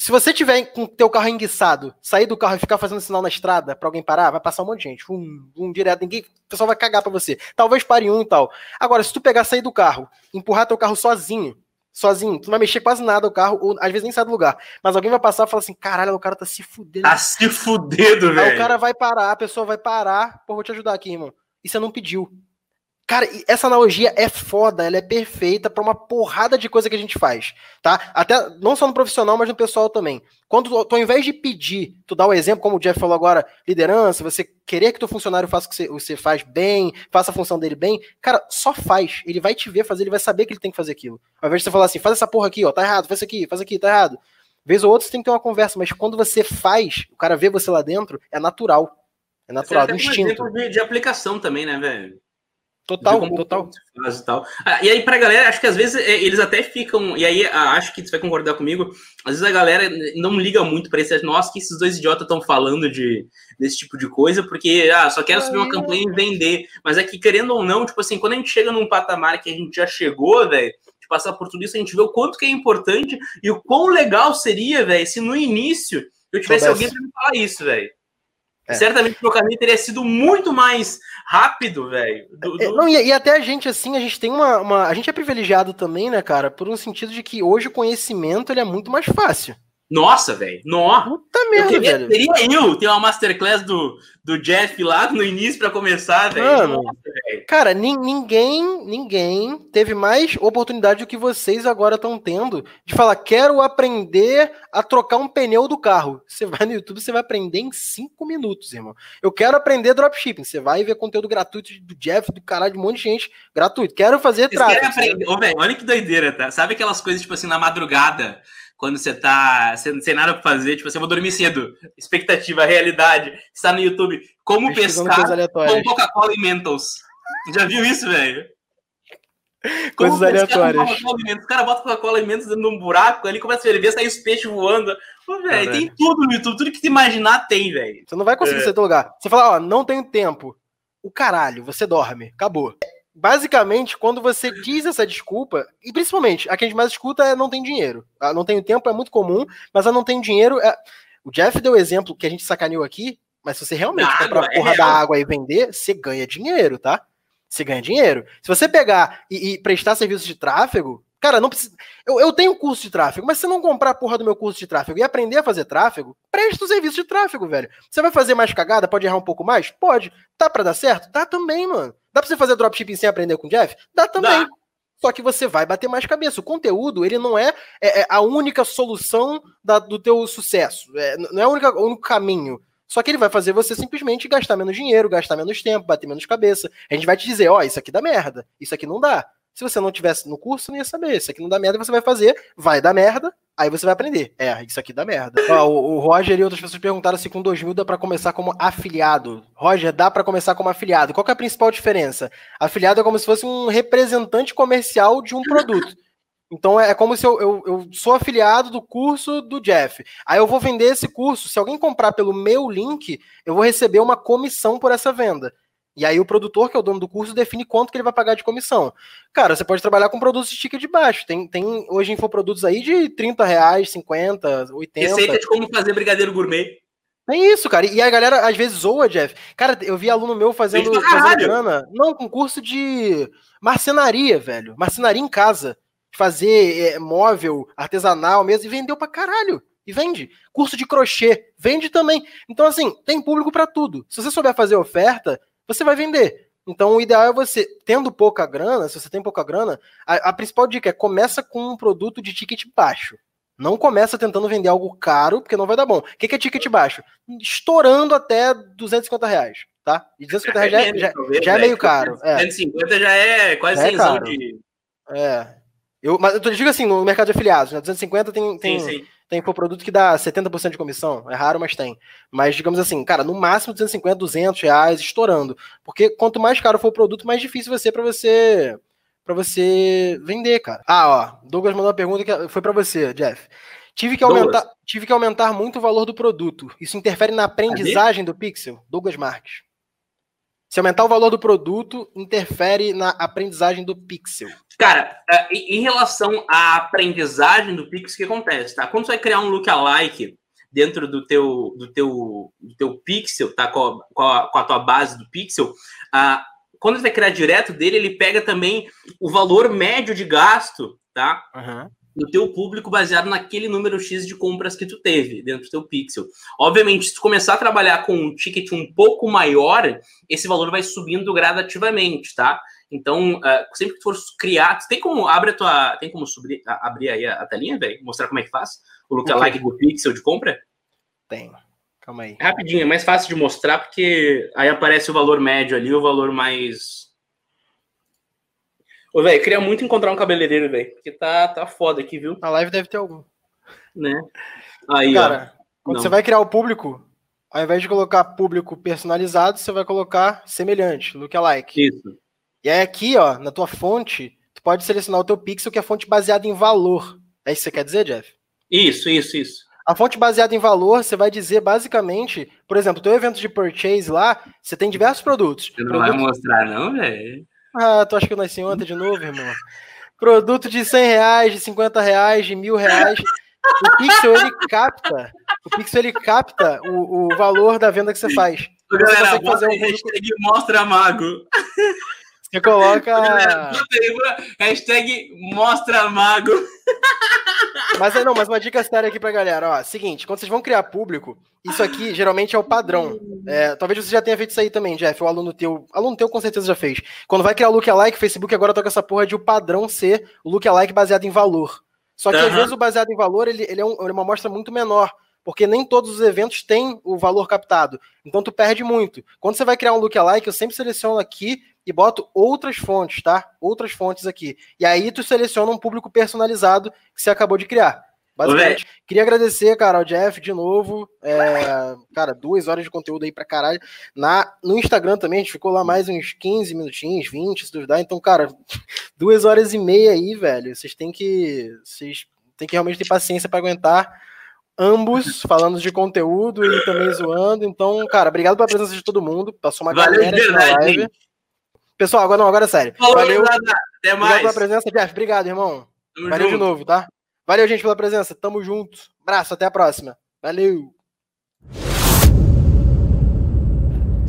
Se você tiver com o teu carro enguiçado, sair do carro e ficar fazendo sinal na estrada para alguém parar, vai passar um monte de gente. Um, um direto, ninguém, o pessoal vai cagar para você. Talvez pare um e tal. Agora, se tu pegar, sair do carro, empurrar teu carro sozinho, sozinho, tu não vai mexer quase nada o carro, ou às vezes nem sai do lugar. Mas alguém vai passar e falar assim: caralho, o cara tá se fudendo. Tá se fudendo, velho. Aí o cara vai parar, a pessoa vai parar. Pô, vou te ajudar aqui, irmão. E você não pediu. Cara, essa analogia é foda, ela é perfeita para uma porrada de coisa que a gente faz, tá? Até não só no profissional, mas no pessoal também. Quando tu, ao invés de pedir, tu dá o um exemplo, como o Jeff falou agora, liderança, você querer que teu funcionário faça o que você, você faz bem, faça a função dele bem, cara, só faz. Ele vai te ver fazer, ele vai saber que ele tem que fazer aquilo. Ao invés de você falar assim, faz essa porra aqui, ó, tá errado, faz isso aqui, faz aqui, tá errado. Vez ou outra você tem que ter uma conversa, mas quando você faz, o cara vê você lá dentro, é natural. É natural, do instinto. Um de, de aplicação também, né, velho? Total, total. E, tal. Ah, e aí, pra galera, acho que às vezes é, eles até ficam. E aí, ah, acho que você vai concordar comigo. Às vezes a galera não liga muito pra esse. Nossa, que esses dois idiotas estão falando de, desse tipo de coisa, porque ah, só quero subir uma campanha e vender. Mas é que, querendo ou não, tipo assim, quando a gente chega num patamar que a gente já chegou, velho, de passar por tudo isso, a gente vê o quanto que é importante e o quão legal seria, velho, se no início eu tivesse alguém pra me falar isso, velho. É. Certamente o meu caminho teria sido muito mais rápido, velho. Do, é, do... Não, e, e, até a gente, assim, a gente tem uma, uma, A gente é privilegiado também, né, cara? Por um sentido de que hoje o conhecimento ele é muito mais fácil. Nossa, velho. Nossa. Puta merda, eu velho. Teria eu ter uma masterclass do, do Jeff lá no início para começar, velho. Cara, ninguém, ninguém teve mais oportunidade do que vocês agora estão tendo de falar, quero aprender a trocar um pneu do carro. Você vai no YouTube, você vai aprender em cinco minutos, irmão. Eu quero aprender dropshipping. Você vai ver conteúdo gratuito do Jeff, do caralho, de um monte de gente gratuito. Quero fazer tráfego. Ô, velho, olha que doideira, tá? Sabe aquelas coisas, tipo assim, na madrugada quando você tá sem nada pra fazer, tipo assim, eu vou dormir cedo. Expectativa, realidade. Está no YouTube. Como pescar com Coca-Cola e Mentos. Já viu isso, velho? Coisas aleatórias. O cara bota Coca-Cola e Mentos dentro de um buraco, ele começa a ver, sai os peixes voando. Pô, velho, tem tudo no YouTube, tudo que te imaginar tem, velho. Você não vai conseguir é. sair do lugar. Você fala, ó, não tenho tempo. O caralho, você dorme. Acabou basicamente, quando você diz essa desculpa, e principalmente, a que a gente mais escuta é não tem dinheiro. Ah, não tenho tempo, é muito comum, mas a não tem dinheiro. É... O Jeff deu o exemplo que a gente sacaneou aqui, mas se você realmente Nada, comprar a porra é da água e vender, você ganha dinheiro, tá? Você ganha dinheiro. Se você pegar e, e prestar serviço de tráfego, Cara, não precisa. Eu, eu tenho curso de tráfego, mas se não comprar a porra do meu curso de tráfego e aprender a fazer tráfego, preste o serviço de tráfego, velho. Você vai fazer mais cagada? Pode errar um pouco mais? Pode. Dá pra dar certo? Dá também, mano. Dá pra você fazer dropshipping sem aprender com o Jeff? Dá também. Dá. Só que você vai bater mais cabeça. O conteúdo, ele não é, é, é a única solução da, do teu sucesso. É, não é o único, o único caminho. Só que ele vai fazer você simplesmente gastar menos dinheiro, gastar menos tempo, bater menos cabeça. A gente vai te dizer, ó, oh, isso aqui dá merda, isso aqui não dá. Se você não tivesse no curso, não ia saber. Isso aqui não dá merda, você vai fazer, vai dar merda, aí você vai aprender. É, isso aqui dá merda. Ó, o, o, Roger e outras pessoas perguntaram se com 2000 dá para começar como afiliado. Roger, dá para começar como afiliado. Qual é a principal diferença? Afiliado é como se fosse um representante comercial de um produto. Então é como se eu, eu, eu, sou afiliado do curso do Jeff. Aí eu vou vender esse curso. Se alguém comprar pelo meu link, eu vou receber uma comissão por essa venda. E aí o produtor, que é o dono do curso, define quanto que ele vai pagar de comissão. Cara, você pode trabalhar com produtos de ticket de baixo. Tem, tem hoje infoprodutos aí de 30 reais, 50, 80. Receita de como fazer brigadeiro gourmet. É isso, cara. E a galera às vezes zoa, Jeff. Cara, eu vi aluno meu fazendo, fazendo grana. Não, com curso de marcenaria, velho. Marcenaria em casa. Fazer é, móvel, artesanal mesmo, e vendeu pra caralho. E vende. Curso de crochê, vende também. Então, assim, tem público para tudo. Se você souber fazer oferta, você vai vender. Então, o ideal é você, tendo pouca grana, se você tem pouca grana, a, a principal dica é começa com um produto de ticket baixo. Não começa tentando vender algo caro, porque não vai dar bom. O que, que é ticket baixo? Estourando até 250 reais, tá? E 250 reais já, é, já, já é meio caro. 250 é. já é quase 100 é de... É. Eu, mas eu digo assim, no mercado de afiliados, né? 250 tem, tem, sim, sim. Tem infoproduto que dá 70% de comissão. É raro, mas tem. Mas, digamos assim, cara, no máximo 250, 200 reais, estourando. Porque quanto mais caro for o produto, mais difícil vai ser para você para você vender, cara. Ah, ó, Douglas mandou uma pergunta que foi para você, Jeff. Tive que, aumentar, tive que aumentar muito o valor do produto. Isso interfere na aprendizagem do Pixel? Douglas Marques. Se aumentar o valor do produto, interfere na aprendizagem do pixel. Cara, é, em relação à aprendizagem do pixel, o que acontece, tá? Quando você vai criar um lookalike dentro do teu, do teu, do teu pixel, tá? Com a, com a tua base do pixel, ah, quando você vai criar direto dele, ele pega também o valor médio de gasto, tá? Uhum no teu público baseado naquele número X de compras que tu teve dentro do teu pixel. Obviamente, se tu começar a trabalhar com um ticket um pouco maior, esse valor vai subindo gradativamente, tá? Então, uh, sempre que for criar, tem como abre a tua, tem como subir, abrir aí a, a telinha, velho, mostrar como é que faz o lookalike okay. do pixel de compra? Tem. Calma aí. Rapidinho, é mais fácil de mostrar porque aí aparece o valor médio ali, o valor mais Ô, velho, queria muito encontrar um cabeleireiro, velho. Porque tá, tá foda aqui, viu? Na live deve ter algum. Né? Aí, Cara, ó. quando Não. você vai criar o público, ao invés de colocar público personalizado, você vai colocar semelhante, lookalike. Isso. E aí aqui, ó, na tua fonte, tu pode selecionar o teu pixel, que é a fonte baseada em valor. É isso que você quer dizer, Jeff? Isso, isso, isso. A fonte baseada em valor, você vai dizer basicamente, por exemplo, teu evento de purchase lá, você tem diversos produtos. Você não produtos... vai mostrar, não, velho? Ah, tu acha que eu nasci ontem de novo, irmão? Produto de 100 reais, de 50 reais, de mil reais. O Pixel, ele capta. O Pixel, ele capta o, o valor da venda que você faz. Você Galera, fazer um... hashtag mostra mago. Você coloca. Hashtag mostra mago. Mas não, mas uma dica séria aqui pra galera. Ó, seguinte, quando vocês vão criar público, isso aqui geralmente é o padrão. É, talvez você já tenha feito isso aí também, Jeff. O aluno teu. Aluno teu com certeza já fez. Quando vai criar o lookalike, Facebook agora toca essa porra de o padrão ser o lookalike baseado em valor. Só que uhum. às vezes o baseado em valor ele, ele, é um, ele é uma amostra muito menor porque nem todos os eventos têm o valor captado. Então tu perde muito. Quando você vai criar um lookalike, eu sempre seleciono aqui e boto outras fontes, tá? Outras fontes aqui. E aí tu seleciona um público personalizado que você acabou de criar. Basicamente, queria agradecer, cara, ao Jeff de novo. É, cara, duas horas de conteúdo aí pra caralho. Na, no Instagram também, a gente ficou lá mais uns 15 minutinhos, 20, se duvidar. Então, cara, duas horas e meia aí, velho. Vocês têm que. Vocês têm que realmente ter paciência para aguentar ambos falando de conteúdo e também zoando. Então, cara, obrigado pela presença de todo mundo. Passou uma Valeu, galera aqui na live. Pessoal, agora não, agora é sério. Falou, Valeu. Até mais. Obrigado pela presença, Jeff. Obrigado, irmão. Tamo Valeu junto. de novo, tá? Valeu, gente, pela presença. Tamo junto. Abraço, até a próxima. Valeu.